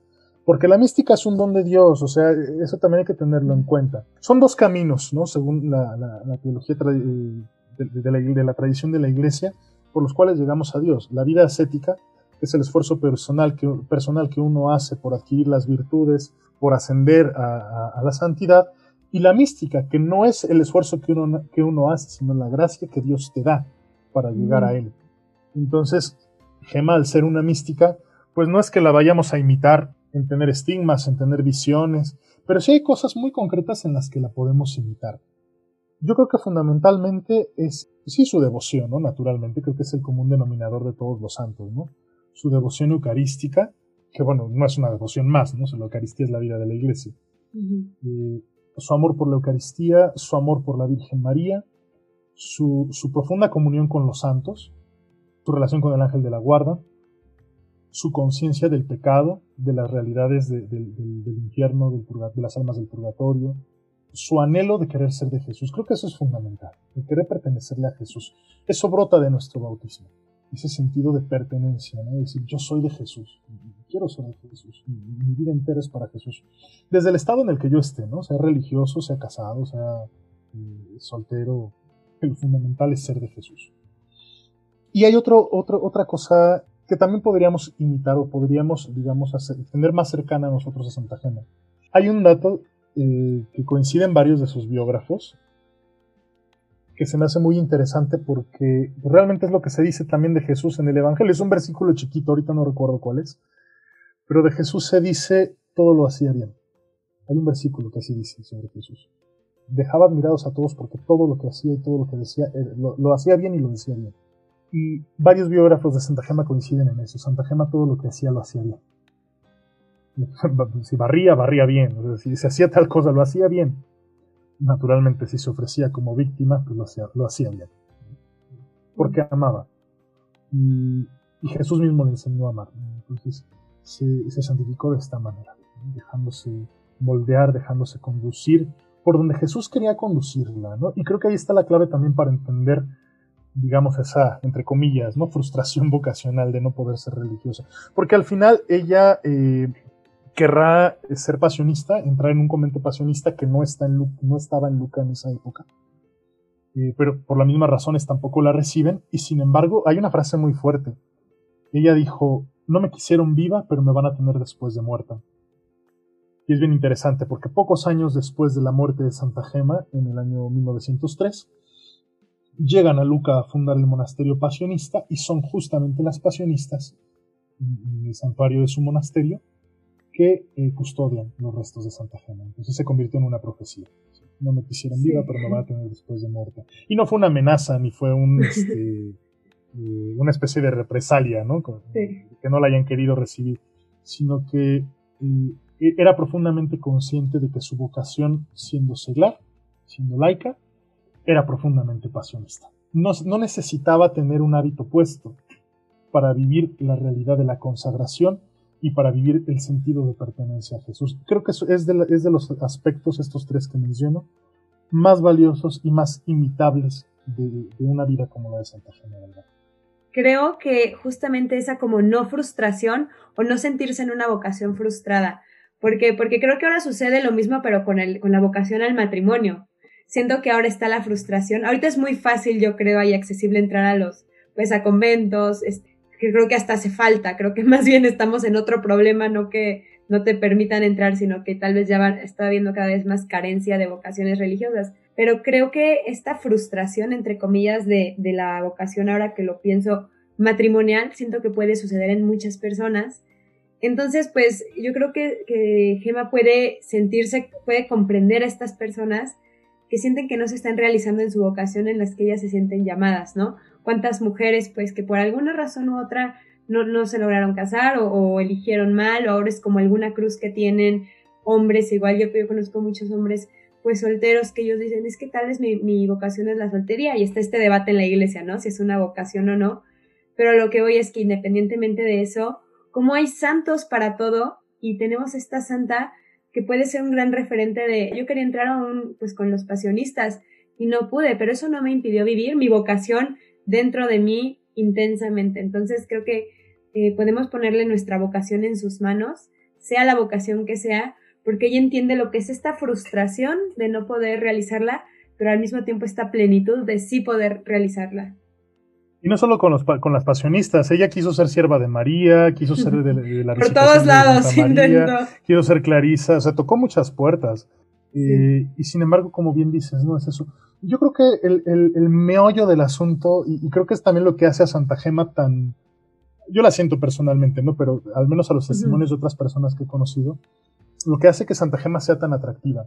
porque la mística es un don de Dios, o sea, eso también hay que tenerlo en cuenta. Son dos caminos, ¿no? Según la, teología eh, de, la, tradición de la iglesia, por los cuales llegamos a Dios. La vida ascética, es el esfuerzo personal que, personal que uno hace por adquirir las virtudes, por ascender a, la santidad, y la mística, que no es el esfuerzo que uno, que uno hace, sino la gracia que Dios te da para llegar a Él. Entonces, Gema, al ser una mística, pues no es que la vayamos a imitar en tener estigmas, en tener visiones, pero sí hay cosas muy concretas en las que la podemos imitar. Yo creo que fundamentalmente es, sí, su devoción, ¿no? Naturalmente, creo que es el común denominador de todos los santos, ¿no? Su devoción eucarística, que bueno, no es una devoción más, ¿no? La Eucaristía es la vida de la iglesia. Eh, su amor por la Eucaristía, su amor por la Virgen María, su, profunda comunión con los santos, su relación con el ángel de la guarda, su conciencia del pecado, de las realidades del infierno, de las almas del purgatorio, su anhelo de querer ser de Jesús. Creo que eso es fundamental, el querer pertenecerle a Jesús. Eso brota de nuestro bautismo, ese sentido de pertenencia, ¿no? decir, yo soy de Jesús, quiero ser de Jesús, mi, vida entera es para Jesús. Desde el estado en el que yo esté, ¿no? sea religioso, sea casado, sea eh, soltero, el fundamental es ser de Jesús. Y hay otro, otra cosa que también podríamos imitar o podríamos, digamos, tener más cercana a nosotros a Santa Gema. Hay un dato eh, que coincide en varios de sus biógrafos, que se me hace muy interesante porque realmente es lo que se dice también de Jesús en el Evangelio. Es un versículo chiquito, ahorita no recuerdo cuál es, pero de Jesús se dice todo lo hacía bien. Hay un versículo que así dice sobre Jesús. Dejaba admirados a todos porque todo lo que hacía y todo lo que decía eh, lo hacía bien y lo decía bien. Y varios biógrafos de Santa Gema coinciden en eso. Santa Gema todo lo que hacía lo hacía bien. Si barría, barría bien. si se hacía tal cosa, lo hacía bien. Naturalmente, si se ofrecía como víctima, pues lo hacía, lo hacía bien. Porque amaba. Y, Jesús mismo le enseñó a amar. Entonces se, santificó de esta manera, dejándose moldear, dejándose conducir por donde Jesús quería conducirla. ¿no? Y creo que ahí está la clave también para entender digamos, esa, entre comillas, ¿no? Frustración vocacional de no poder ser religiosa. Porque al final ella eh, querrá ser pasionista, entrar en un convento pasionista que no, está en, no estaba en Luca en esa época. Eh, pero por las mismas razones tampoco la reciben. Y sin embargo, hay una frase muy fuerte. Ella dijo, no me quisieron viva, pero me van a tener después de muerta. Y es bien interesante porque pocos años después de la muerte de Santa Gema, en el año 1903, llegan a Luca a fundar el monasterio pasionista y son justamente las pasionistas, en el santuario de su monasterio, que eh, custodian los restos de Santa Gema. Entonces se convirtió en una profecía. No me quisieron viva, pero me van a tener después de muerta. Y no fue una amenaza, ni fue un, este, eh, una especie de represalia, ¿no? Que no la hayan querido recibir, sino que eh, era profundamente consciente de que su vocación, siendo seglar, siendo laica, era profundamente pasionista. No, necesitaba tener un hábito puesto para vivir la realidad de la consagración y para vivir el sentido de pertenencia a Jesús. Creo que eso es de, es de los aspectos, estos tres que menciono, más valiosos y más imitables de, una vida como la de Santa General. Creo que justamente esa como no frustración o no sentirse en una vocación frustrada, porque, porque creo que ahora sucede lo mismo pero con, el, con la vocación al matrimonio. Siento que ahora está la frustración. Ahorita es muy fácil, yo creo, y accesible entrar a los, pues a conventos, que creo que hasta hace falta, creo que más bien estamos en otro problema, no que no te permitan entrar, sino que tal vez ya está habiendo cada vez más carencia de vocaciones religiosas. Pero creo que esta frustración, entre comillas, de, de la vocación, ahora que lo pienso matrimonial, siento que puede suceder en muchas personas. Entonces, pues yo creo que, que Gema puede sentirse, puede comprender a estas personas que sienten que no se están realizando en su vocación en las que ellas se sienten llamadas, ¿no? Cuántas mujeres, pues, que por alguna razón u otra no, no se lograron casar o, eligieron mal, o ahora es como alguna cruz que tienen hombres, igual yo, yo conozco muchos hombres pues solteros que ellos dicen, es que tal vez mi, mi, vocación es la soltería y está este debate en la iglesia, ¿no? Si es una vocación o no. Pero lo que voy es que independientemente de eso, como hay santos para todo y tenemos esta santa que puede ser un gran referente de, yo quería entrar a un, pues con los pasionistas y no pude, pero eso no me impidió vivir mi vocación dentro de mí intensamente. Entonces creo que eh, podemos ponerle nuestra vocación en sus manos, sea la vocación que sea, porque ella entiende lo que es esta frustración de no poder realizarla, pero al mismo tiempo esta plenitud de sí poder realizarla. Y no solo con, los, con las pasionistas, ella quiso ser sierva de María, quiso ser de, la Por todos lados intentó. Quiso ser Clarisa, o sea, tocó muchas puertas. y sin embargo, como bien dices, no es eso. Yo creo que el, el, meollo del asunto, y, creo que es también lo que hace a Santa Gema tan. Yo la siento personalmente, ¿no? Pero al menos a los testimonios de otras personas que he conocido, lo que hace que Santa Gema sea tan atractiva.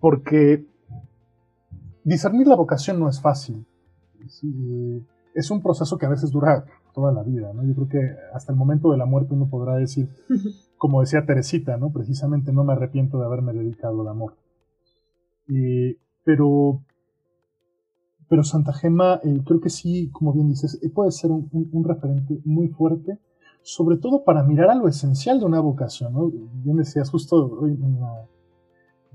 Porque discernir la vocación no es fácil. Sí, es un proceso que a veces dura toda la vida, ¿no? Yo creo que hasta el momento de la muerte uno podrá decir, como decía Teresita, ¿no? Precisamente no me arrepiento de haberme dedicado al amor. pero, pero Santa Gema, eh, creo que sí, como bien dices, eh, puede ser un, referente muy fuerte, sobre todo para mirar a lo esencial de una vocación, ¿no? Bien decías, justo hoy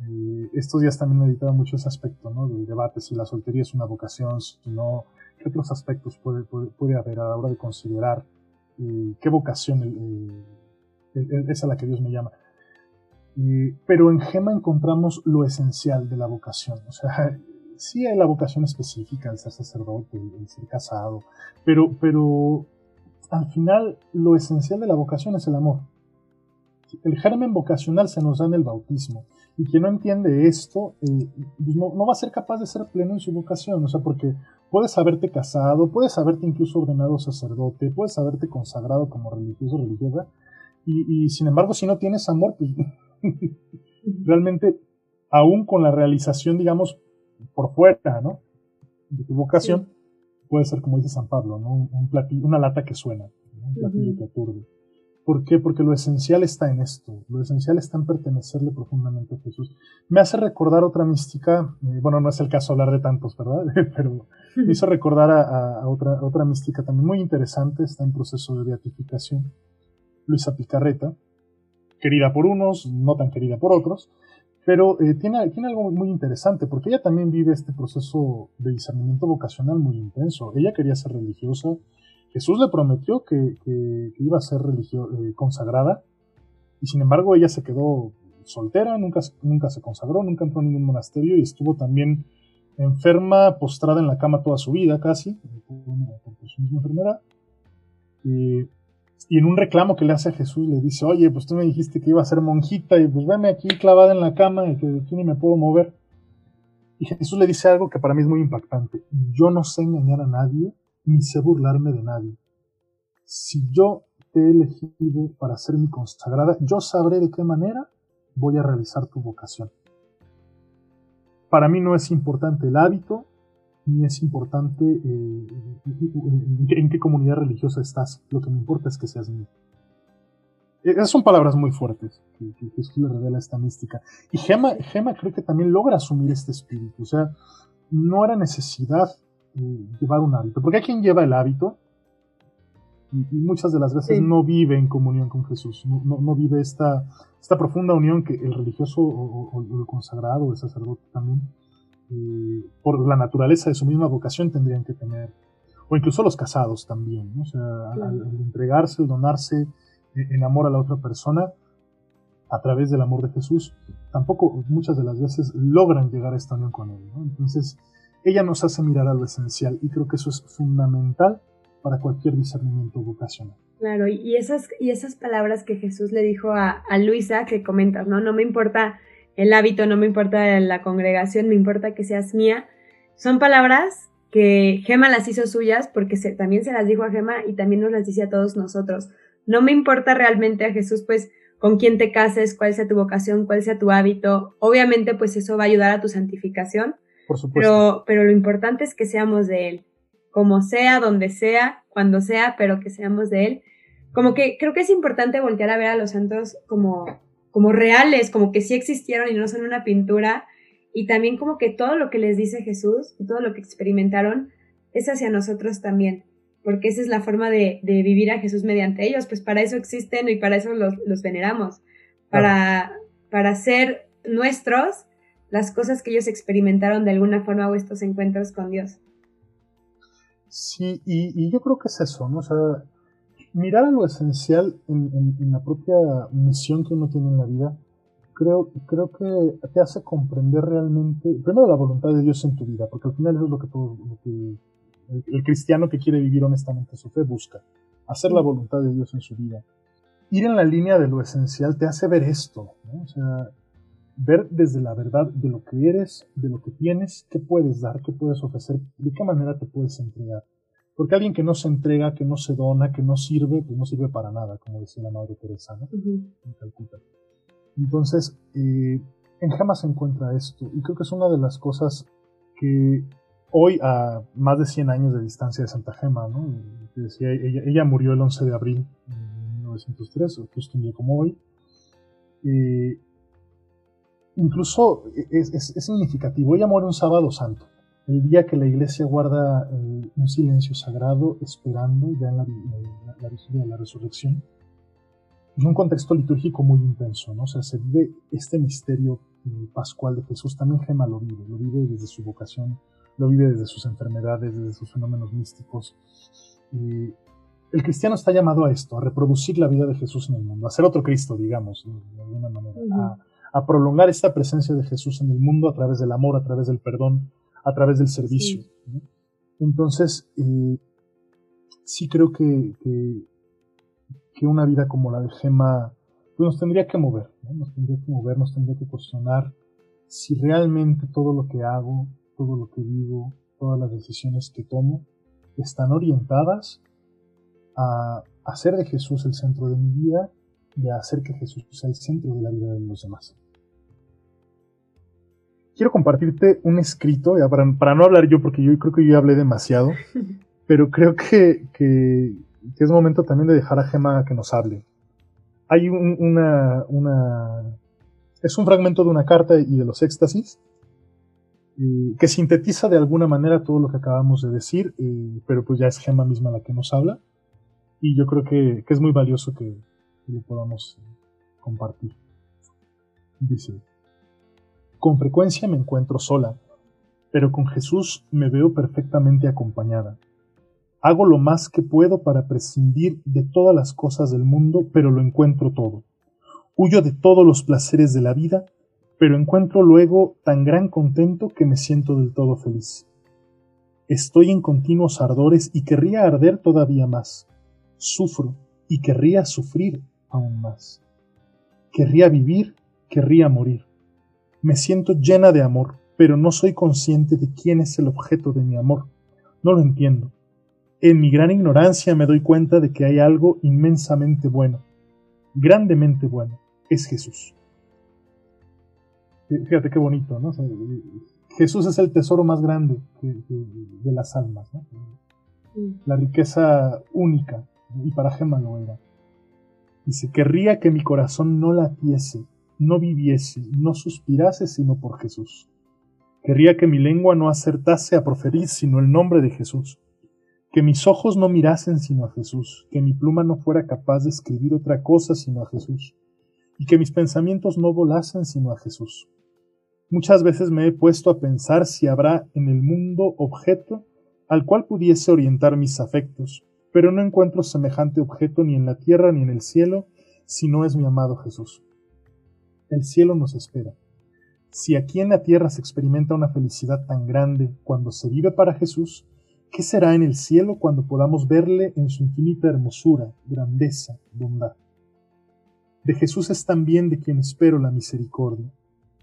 eh, estos días también meditaba mucho ese aspecto, ¿no? Del debate si la soltería es una vocación, si no, qué otros aspectos puede, puede, haber a la hora de considerar eh, qué vocación eh, es a la que Dios me llama. pero en Gema encontramos lo esencial de la vocación. O sea, sí hay la vocación específica, el ser sacerdote, el ser casado, pero, pero al final lo esencial de la vocación es el amor. El germen vocacional se nos da en el bautismo. Y quien no entiende esto, eh, pues no, va a ser capaz de ser pleno en su vocación. O sea, porque Puedes haberte casado, puedes haberte incluso ordenado sacerdote, puedes haberte consagrado como religioso o religiosa, y, sin embargo, si no tienes amor, pues realmente, aún con la realización, digamos, por fuera, ¿no? De tu vocación, puede ser como dice San Pablo, ¿no? Un, platillo, una lata que suena, un platillo que aturde. ¿Por qué? Porque lo esencial está en esto, lo esencial está en pertenecerle profundamente a Jesús. Me hace recordar otra mística, eh, bueno, no es el caso hablar de tantos, ¿verdad? Pero me hizo recordar a, otra, otra mística también muy interesante, está en proceso de beatificación, Luisa Picarreta, querida por unos, no tan querida por otros, pero eh, tiene, tiene algo muy interesante, porque ella también vive este proceso de discernimiento vocacional muy intenso. Ella quería ser religiosa, Jesús le prometió que, iba a ser eh, consagrada y sin embargo ella se quedó soltera, nunca, nunca se consagró, nunca entró en ningún monasterio y estuvo también enferma, postrada en la cama toda su vida casi, por su misma enfermedad. Y, en un reclamo que le hace a Jesús le dice, oye, pues tú me dijiste que iba a ser monjita y pues veme aquí clavada en la cama y que aquí ni me puedo mover. Y Jesús le dice algo que para mí es muy impactante. Yo no sé engañar a nadie ni sé burlarme de nadie. Si yo te he elegido para ser mi consagrada, yo sabré de qué manera voy a realizar tu vocación. Para mí no es importante el hábito, es importante eh, en qué comunidad religiosa estás. Lo que me importa es que seas mío. Esas son palabras muy fuertes que, Jesús le revela esta mística. Y Gema, Gema creo que también logra asumir este espíritu. O sea, no era necesidad llevar un hábito. Porque hay quien lleva el hábito y, muchas de las veces no vive en comunión con Jesús, no, vive esta, esta profunda unión que el religioso o, el consagrado, el sacerdote también, eh, por la naturaleza de su misma vocación tendrían que tener. O incluso los casados también, o sea, al, entregarse, el donarse en amor a la otra persona, a través del amor de Jesús, tampoco muchas de las veces logran llegar a esta unión con Él. Entonces, ella nos hace mirar a lo esencial y creo que eso es fundamental para cualquier discernimiento vocacional. Claro, y esas, y esas palabras que Jesús le dijo a, Luisa que comentas, ¿no? No me importa el hábito, no me importa la congregación, me importa que seas mía. Son palabras que Gema las hizo suyas porque también se las dijo a Gema y también nos las dice a todos nosotros. No me importa realmente a Jesús, pues con quién te cases, cuál sea tu vocación, cuál sea tu hábito. Obviamente, pues eso va a ayudar a tu santificación. Por supuesto. Pero, pero lo importante es que seamos de Él, como sea, donde sea, cuando sea, pero que seamos de Él. Como que creo que es importante voltear a ver a los santos como, como reales, como que sí existieron y no son una pintura. Y también como que todo lo que les dice Jesús y todo lo que experimentaron es hacia nosotros también porque esa es la forma de, vivir a Jesús mediante ellos, pues para eso existen y para eso los, veneramos, para, para ser nuestros las cosas que ellos experimentaron de alguna forma o estos encuentros con Dios. Sí, y, yo creo que es eso, ¿no? O sea, mirar a lo esencial en, la propia misión que uno tiene en la vida, creo, creo que te hace comprender realmente, primero la voluntad de Dios en tu vida, porque al final eso es lo que, todo, lo que el, cristiano que quiere vivir honestamente su fe busca hacer la voluntad de Dios en su vida. Ir en la línea de lo esencial te hace ver esto, o sea, ver desde la verdad de lo que eres, de lo que tienes, qué puedes dar, qué puedes ofrecer, de qué manera te puedes entregar. Porque alguien que no se entrega, que no se dona, que no sirve, pues no sirve para nada, como decía la Madre Teresa, ¿no? En Calcuta. Entonces, eh, en Jamás se encuentra esto, y creo que es una de las cosas que hoy a más de 100 años de distancia de Santa Gema, ¿no? Decía, ella, murió el 11 de abril de 1903, justo un día como hoy. Eh, incluso es, significativo, ella muere un sábado santo, el día que la iglesia guarda eh, un silencio sagrado esperando ya en la, la, vigilia de la resurrección. En un contexto litúrgico muy intenso, ¿no? O sea, se vive este misterio eh, pascual de Jesús, también Gema lo vive, lo vive desde su vocación lo vive desde sus enfermedades, desde sus fenómenos místicos. Y el cristiano está llamado a esto, a reproducir la vida de Jesús en el mundo, a ser otro Cristo, digamos, de alguna manera, a, prolongar esta presencia de Jesús en el mundo a través del amor, a través del perdón, a través del servicio. Entonces, eh, sí creo que, que, una vida como la de Gema pues nos tendría que mover, nos tendría que mover, nos tendría que cuestionar si realmente todo lo que hago, todo lo que digo, todas las decisiones que tomo, están orientadas a hacer de Jesús el centro de mi vida y a hacer que Jesús sea el centro de la vida de los demás. Quiero compartirte un escrito, para, no hablar yo, porque yo creo que yo ya hablé demasiado, pero creo que, es momento también de dejar a Gema que nos hable. Hay una, una... Es un fragmento de una carta y de los éxtasis, que sintetiza de alguna manera todo lo que acabamos de decir, pero pues ya es Gemma misma la que nos habla. Y yo creo que, es muy valioso que, lo podamos compartir. Dice, con frecuencia me encuentro sola, pero con Jesús me veo perfectamente acompañada. Hago lo más que puedo para prescindir de todas las cosas del mundo, pero lo encuentro todo. Huyo de todos los placeres de la vida pero encuentro luego tan gran contento que me siento del todo feliz. Estoy en continuos ardores y querría arder todavía más. Sufro y querría sufrir aún más. Querría vivir, querría morir. Me siento llena de amor, pero no soy consciente de quién es el objeto de mi amor. No lo entiendo. En mi gran ignorancia me doy cuenta de que hay algo inmensamente bueno, grandemente bueno, es Jesús. Fíjate qué bonito, ¿no? Jesús es el tesoro más grande de, las almas, ¿no? La riqueza única, y para Gemma lo era. Dice, querría que mi corazón no latiese, no viviese, no suspirase sino por Jesús. Querría que mi lengua no acertase a proferir sino el nombre de Jesús. Que mis ojos no mirasen sino a Jesús, que mi pluma no fuera capaz de escribir otra cosa sino a Jesús, y que mis pensamientos no volasen sino a Jesús. Muchas veces me he puesto a pensar si habrá en el mundo objeto al cual pudiese orientar mis afectos, pero no encuentro semejante objeto ni en la tierra ni en el cielo, si no es mi amado Jesús. El cielo nos espera. Si aquí en la tierra se experimenta una felicidad tan grande cuando se vive para Jesús, ¿qué será en el cielo cuando podamos verle en su infinita hermosura, grandeza, bondad? De Jesús es también de quien espero la misericordia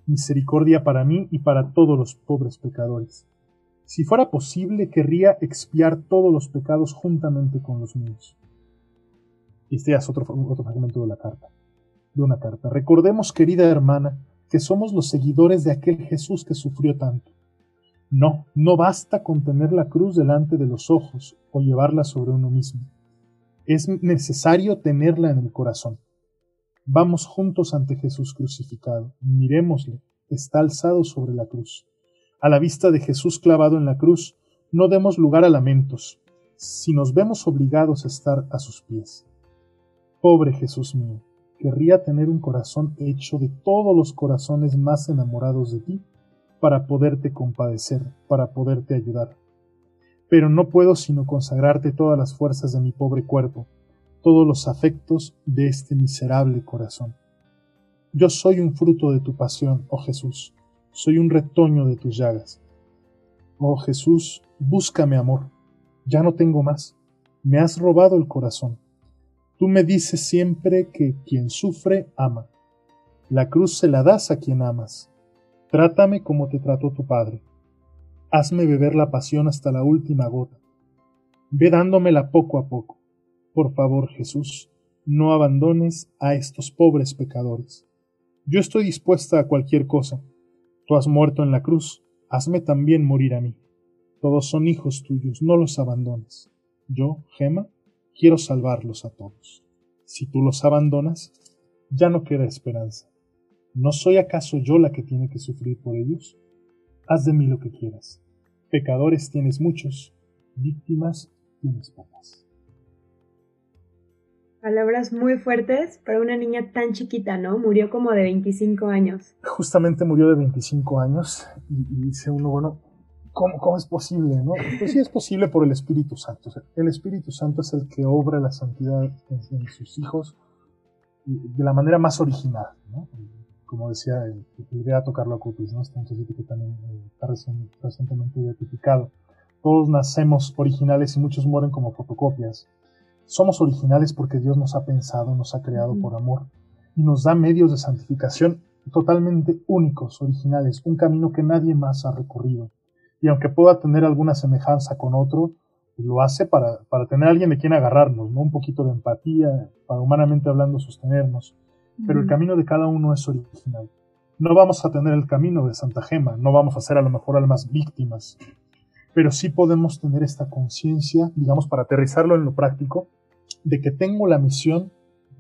misericordia para mí y para todos los pobres pecadores. Si fuera posible, querría expiar todos los pecados juntamente con los míos. Este es otro, otro fragmento de la carta, de una carta. Recordemos, querida hermana, que somos los seguidores de aquel Jesús que sufrió tanto. No, no basta con tener la cruz delante de los ojos o llevarla sobre uno mismo. Es necesario tenerla en el corazón. Vamos juntos ante Jesús crucificado, miremosle, está alzado sobre la cruz. A la vista de Jesús clavado en la cruz, no demos lugar a lamentos, si nos vemos obligados a estar a sus pies. Pobre Jesús mío, querría tener un corazón hecho de todos los corazones más enamorados de ti, para poderte compadecer, para poderte ayudar. Pero no puedo sino consagrarte todas las fuerzas de mi pobre cuerpo, todos los afectos de este miserable corazón. Yo soy un fruto de tu pasión, oh Jesús, soy un retoño de tus llagas. Oh Jesús, búscame amor, ya no tengo más, me has robado el corazón. Tú me dices siempre que quien sufre ama. La cruz se la das a quien amas. Trátame como te trató tu Padre. Hazme beber la pasión hasta la última gota. Ve dándomela poco a poco. Por favor, Jesús, no abandones a estos pobres pecadores. Yo estoy dispuesta a cualquier cosa. Tú has muerto en la cruz, hazme también morir a mí. Todos son hijos tuyos, no los abandones. Yo, Gema, quiero salvarlos a todos. Si tú los abandonas, ya no queda esperanza. ¿No soy acaso yo la que tiene que sufrir por ellos? Haz de mí lo que quieras. Pecadores tienes muchos, víctimas tienes pocas. Palabras muy fuertes para una niña tan chiquita, ¿no? Murió como de 25 años. Justamente murió de 25 años y, dice uno, bueno, ¿cómo, ¿cómo, es posible? No? Pues sí es posible por el Espíritu Santo. el Espíritu Santo es el que obra la santidad en, sus hijos de la manera más original, ¿no? Como decía el, el beato Carlo Acutis, ¿no? Este muchachito que también eh, está recientemente identificado. Todos nacemos originales y muchos mueren como fotocopias somos originales porque Dios nos ha pensado, nos ha creado por amor y nos da medios de santificación totalmente únicos, originales, un camino que nadie más ha recorrido. Y aunque pueda tener alguna semejanza con otro, lo hace para, para tener a alguien de quien agarrarnos, ¿no? Un poquito de empatía, para humanamente hablando sostenernos. Pero el camino de cada uno es original. No vamos a tener el camino de Santa Gema, no vamos a ser a lo mejor almas víctimas, pero sí podemos tener esta conciencia, digamos, para aterrizarlo en lo práctico, de que tengo la misión,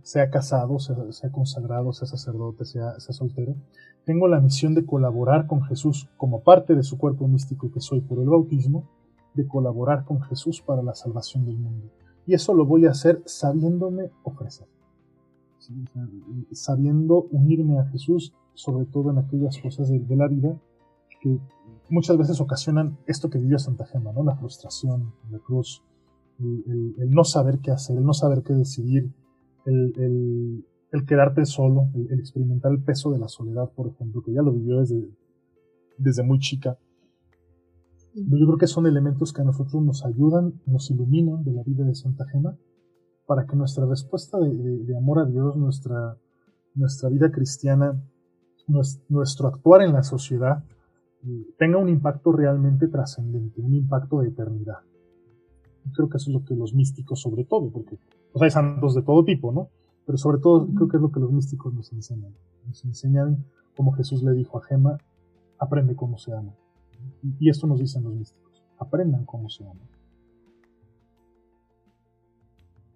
sea casado, sea, consagrado, sea sacerdote, sea, soltero, tengo la misión de colaborar con Jesús como parte de su cuerpo místico que soy por el bautismo, de colaborar con Jesús para la salvación del mundo. Y eso lo voy a hacer sabiéndome ofrecer, sabiendo unirme a Jesús, sobre todo en aquellas cosas de, de la vida que muchas veces ocasionan esto que vivió Santa Gema, ¿no? La frustración, la cruz, el, no saber qué hacer, el no saber qué decidir, el, quedarte solo, el, experimentar el peso de la soledad, por ejemplo, que ya lo vivió desde, desde muy chica. Yo creo que son elementos que a nosotros nos ayudan, nos iluminan de la vida de Santa Gema, para que nuestra respuesta de, amor a Dios, nuestra, nuestra vida cristiana, nuestro actuar en la sociedad, tenga un impacto realmente trascendente, un impacto de eternidad. Creo que eso es lo que los místicos, sobre todo, porque pues hay santos de todo tipo, ¿no? Pero sobre todo creo que es lo que los místicos nos enseñan. Nos enseñan, como Jesús le dijo a Gema, aprende cómo se ama. Y esto nos dicen los místicos, aprendan cómo se ama.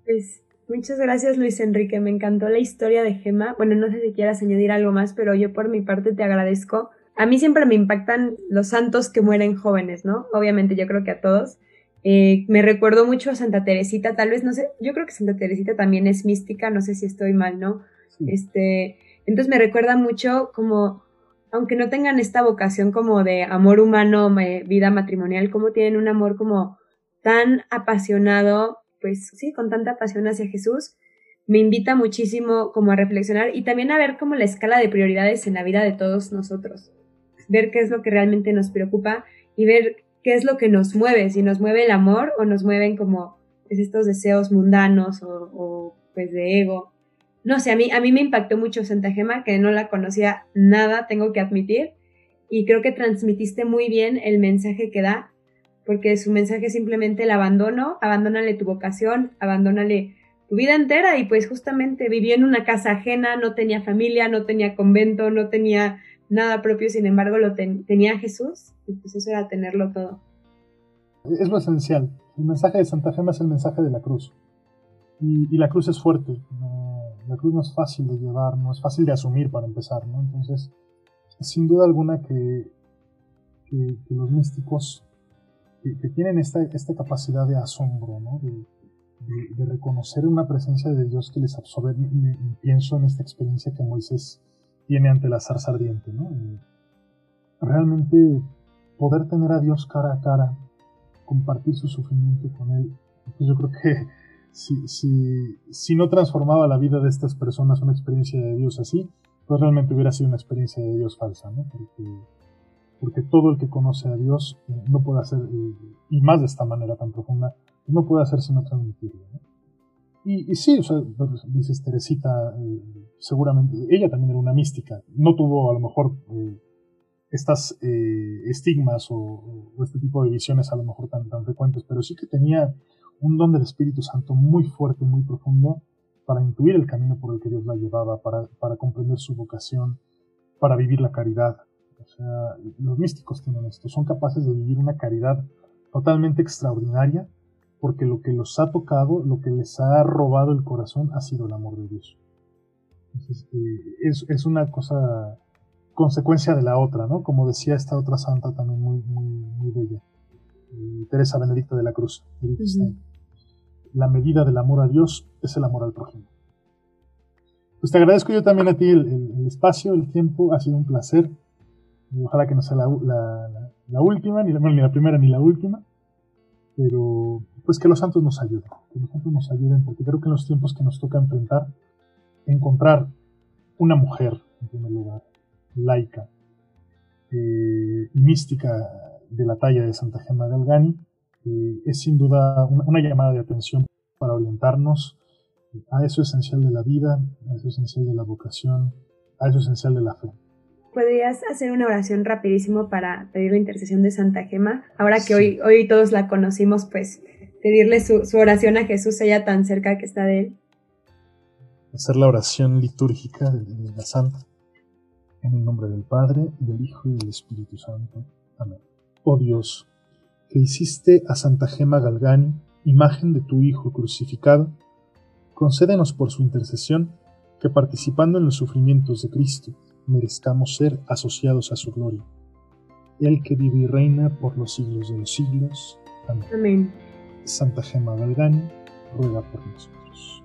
Pues muchas gracias Luis Enrique, me encantó la historia de Gema. Bueno, no sé si quieras añadir algo más, pero yo por mi parte te agradezco a mí siempre me impactan los santos que mueren jóvenes, ¿no? Obviamente yo creo que a todos. Eh, me recuerdo mucho a Santa Teresita, tal vez, no sé, yo creo que Santa Teresita también es mística, no sé si estoy mal, ¿no? Este, entonces me recuerda mucho como, aunque no tengan esta vocación como de amor humano, vida matrimonial, como tienen un amor como tan apasionado, pues sí, con tanta pasión hacia Jesús, me invita muchísimo como a reflexionar y también a ver como la escala de prioridades en la vida de todos nosotros ver qué es lo que realmente nos preocupa y ver qué es lo que nos mueve, si nos mueve el amor o nos mueven como pues, estos deseos mundanos o, pues de ego. no sé, a mí, a mí me impactó mucho Santa Gema, que no la conocía nada, tengo que admitir, y creo que transmitiste muy bien el mensaje que da, porque su mensaje es simplemente el abandono, abandónale tu vocación, abandónale tu vida entera y pues justamente vivió en una casa ajena, no tenía familia, no tenía convento, no tenía nada propio, sin embargo lo tenía Jesús y pues eso era tenerlo todo. Es lo esencial. El mensaje de Santa Gema es el mensaje de la cruz. Y, la cruz es fuerte. la cruz no es fácil de llevar, no es fácil de asumir para empezar, ¿no? Entonces, sin duda alguna que, que, los místicos que, tienen esta, esta capacidad de asombro, ¿no? De, reconocer una presencia de Dios que les absorbe. Y, pienso en esta experiencia que Moisés tiene ante la zarza ardiente, ¿no? realmente poder tener a Dios cara a cara, compartir su sufrimiento con Él, pues yo creo que si, si, si no transformaba la vida de estas personas una experiencia de Dios así, pues realmente hubiera sido una experiencia de Dios falsa, ¿no? Porque, porque todo el que conoce a Dios eh, no puede hacer, eh, y más de esta manera tan profunda, no puede hacer sino transmitirlo. Y, y, sí, o sea, pues, dices Teresita, eh, seguramente, ella también era una mística, no tuvo a lo mejor eh, estas eh, estigmas o, este tipo de visiones a lo mejor tan, tan frecuentes, pero sí que tenía un don del Espíritu Santo muy fuerte, muy profundo, para intuir el camino por el que Dios la llevaba, para, para comprender su vocación, para vivir la caridad. O sea, los místicos tienen esto, son capaces de vivir una caridad totalmente extraordinaria porque lo que los ha tocado, lo que les ha robado el corazón ha sido el amor de Dios. Eh, es, una cosa consecuencia de la otra, ¿no? Como decía esta otra santa también muy, muy, muy bella, eh, Teresa Benedicta de la Cruz. La medida del amor a Dios es el amor al prójimo. Pues te agradezco yo también a ti el, espacio, el tiempo, ha sido un placer. ojalá que no sea la, última, ni ni la primera ni la última pero pues que los santos nos ayuden, que los santos nos ayuden, porque creo que en los tiempos que nos toca enfrentar, encontrar una mujer, en primer lugar, laica, eh, mística de la talla de Santa Gemma Galgani, eh, es sin duda una, llamada de atención para orientarnos a eso esencial de la vida, a eso esencial de la vocación, a eso esencial de la fe. ¿Podrías hacer una oración rapidísimo para pedir la intercesión de Santa Gema? Ahora que hoy, hoy todos la conocimos, pues pedirle su, oración a Jesús, ella tan cerca que está de él. Hacer la oración litúrgica de, la Santa. En el nombre del Padre, del Hijo y del Espíritu Santo. Amén. Oh Dios, que hiciste a Santa Gema Galgani, imagen de tu Hijo crucificado, concédenos por su intercesión que participando en los sufrimientos de Cristo, merezcamos ser asociados a su gloria. El que vive y reina por los siglos de los siglos. Amén. Santa Gema Galgani, ruega por nosotros.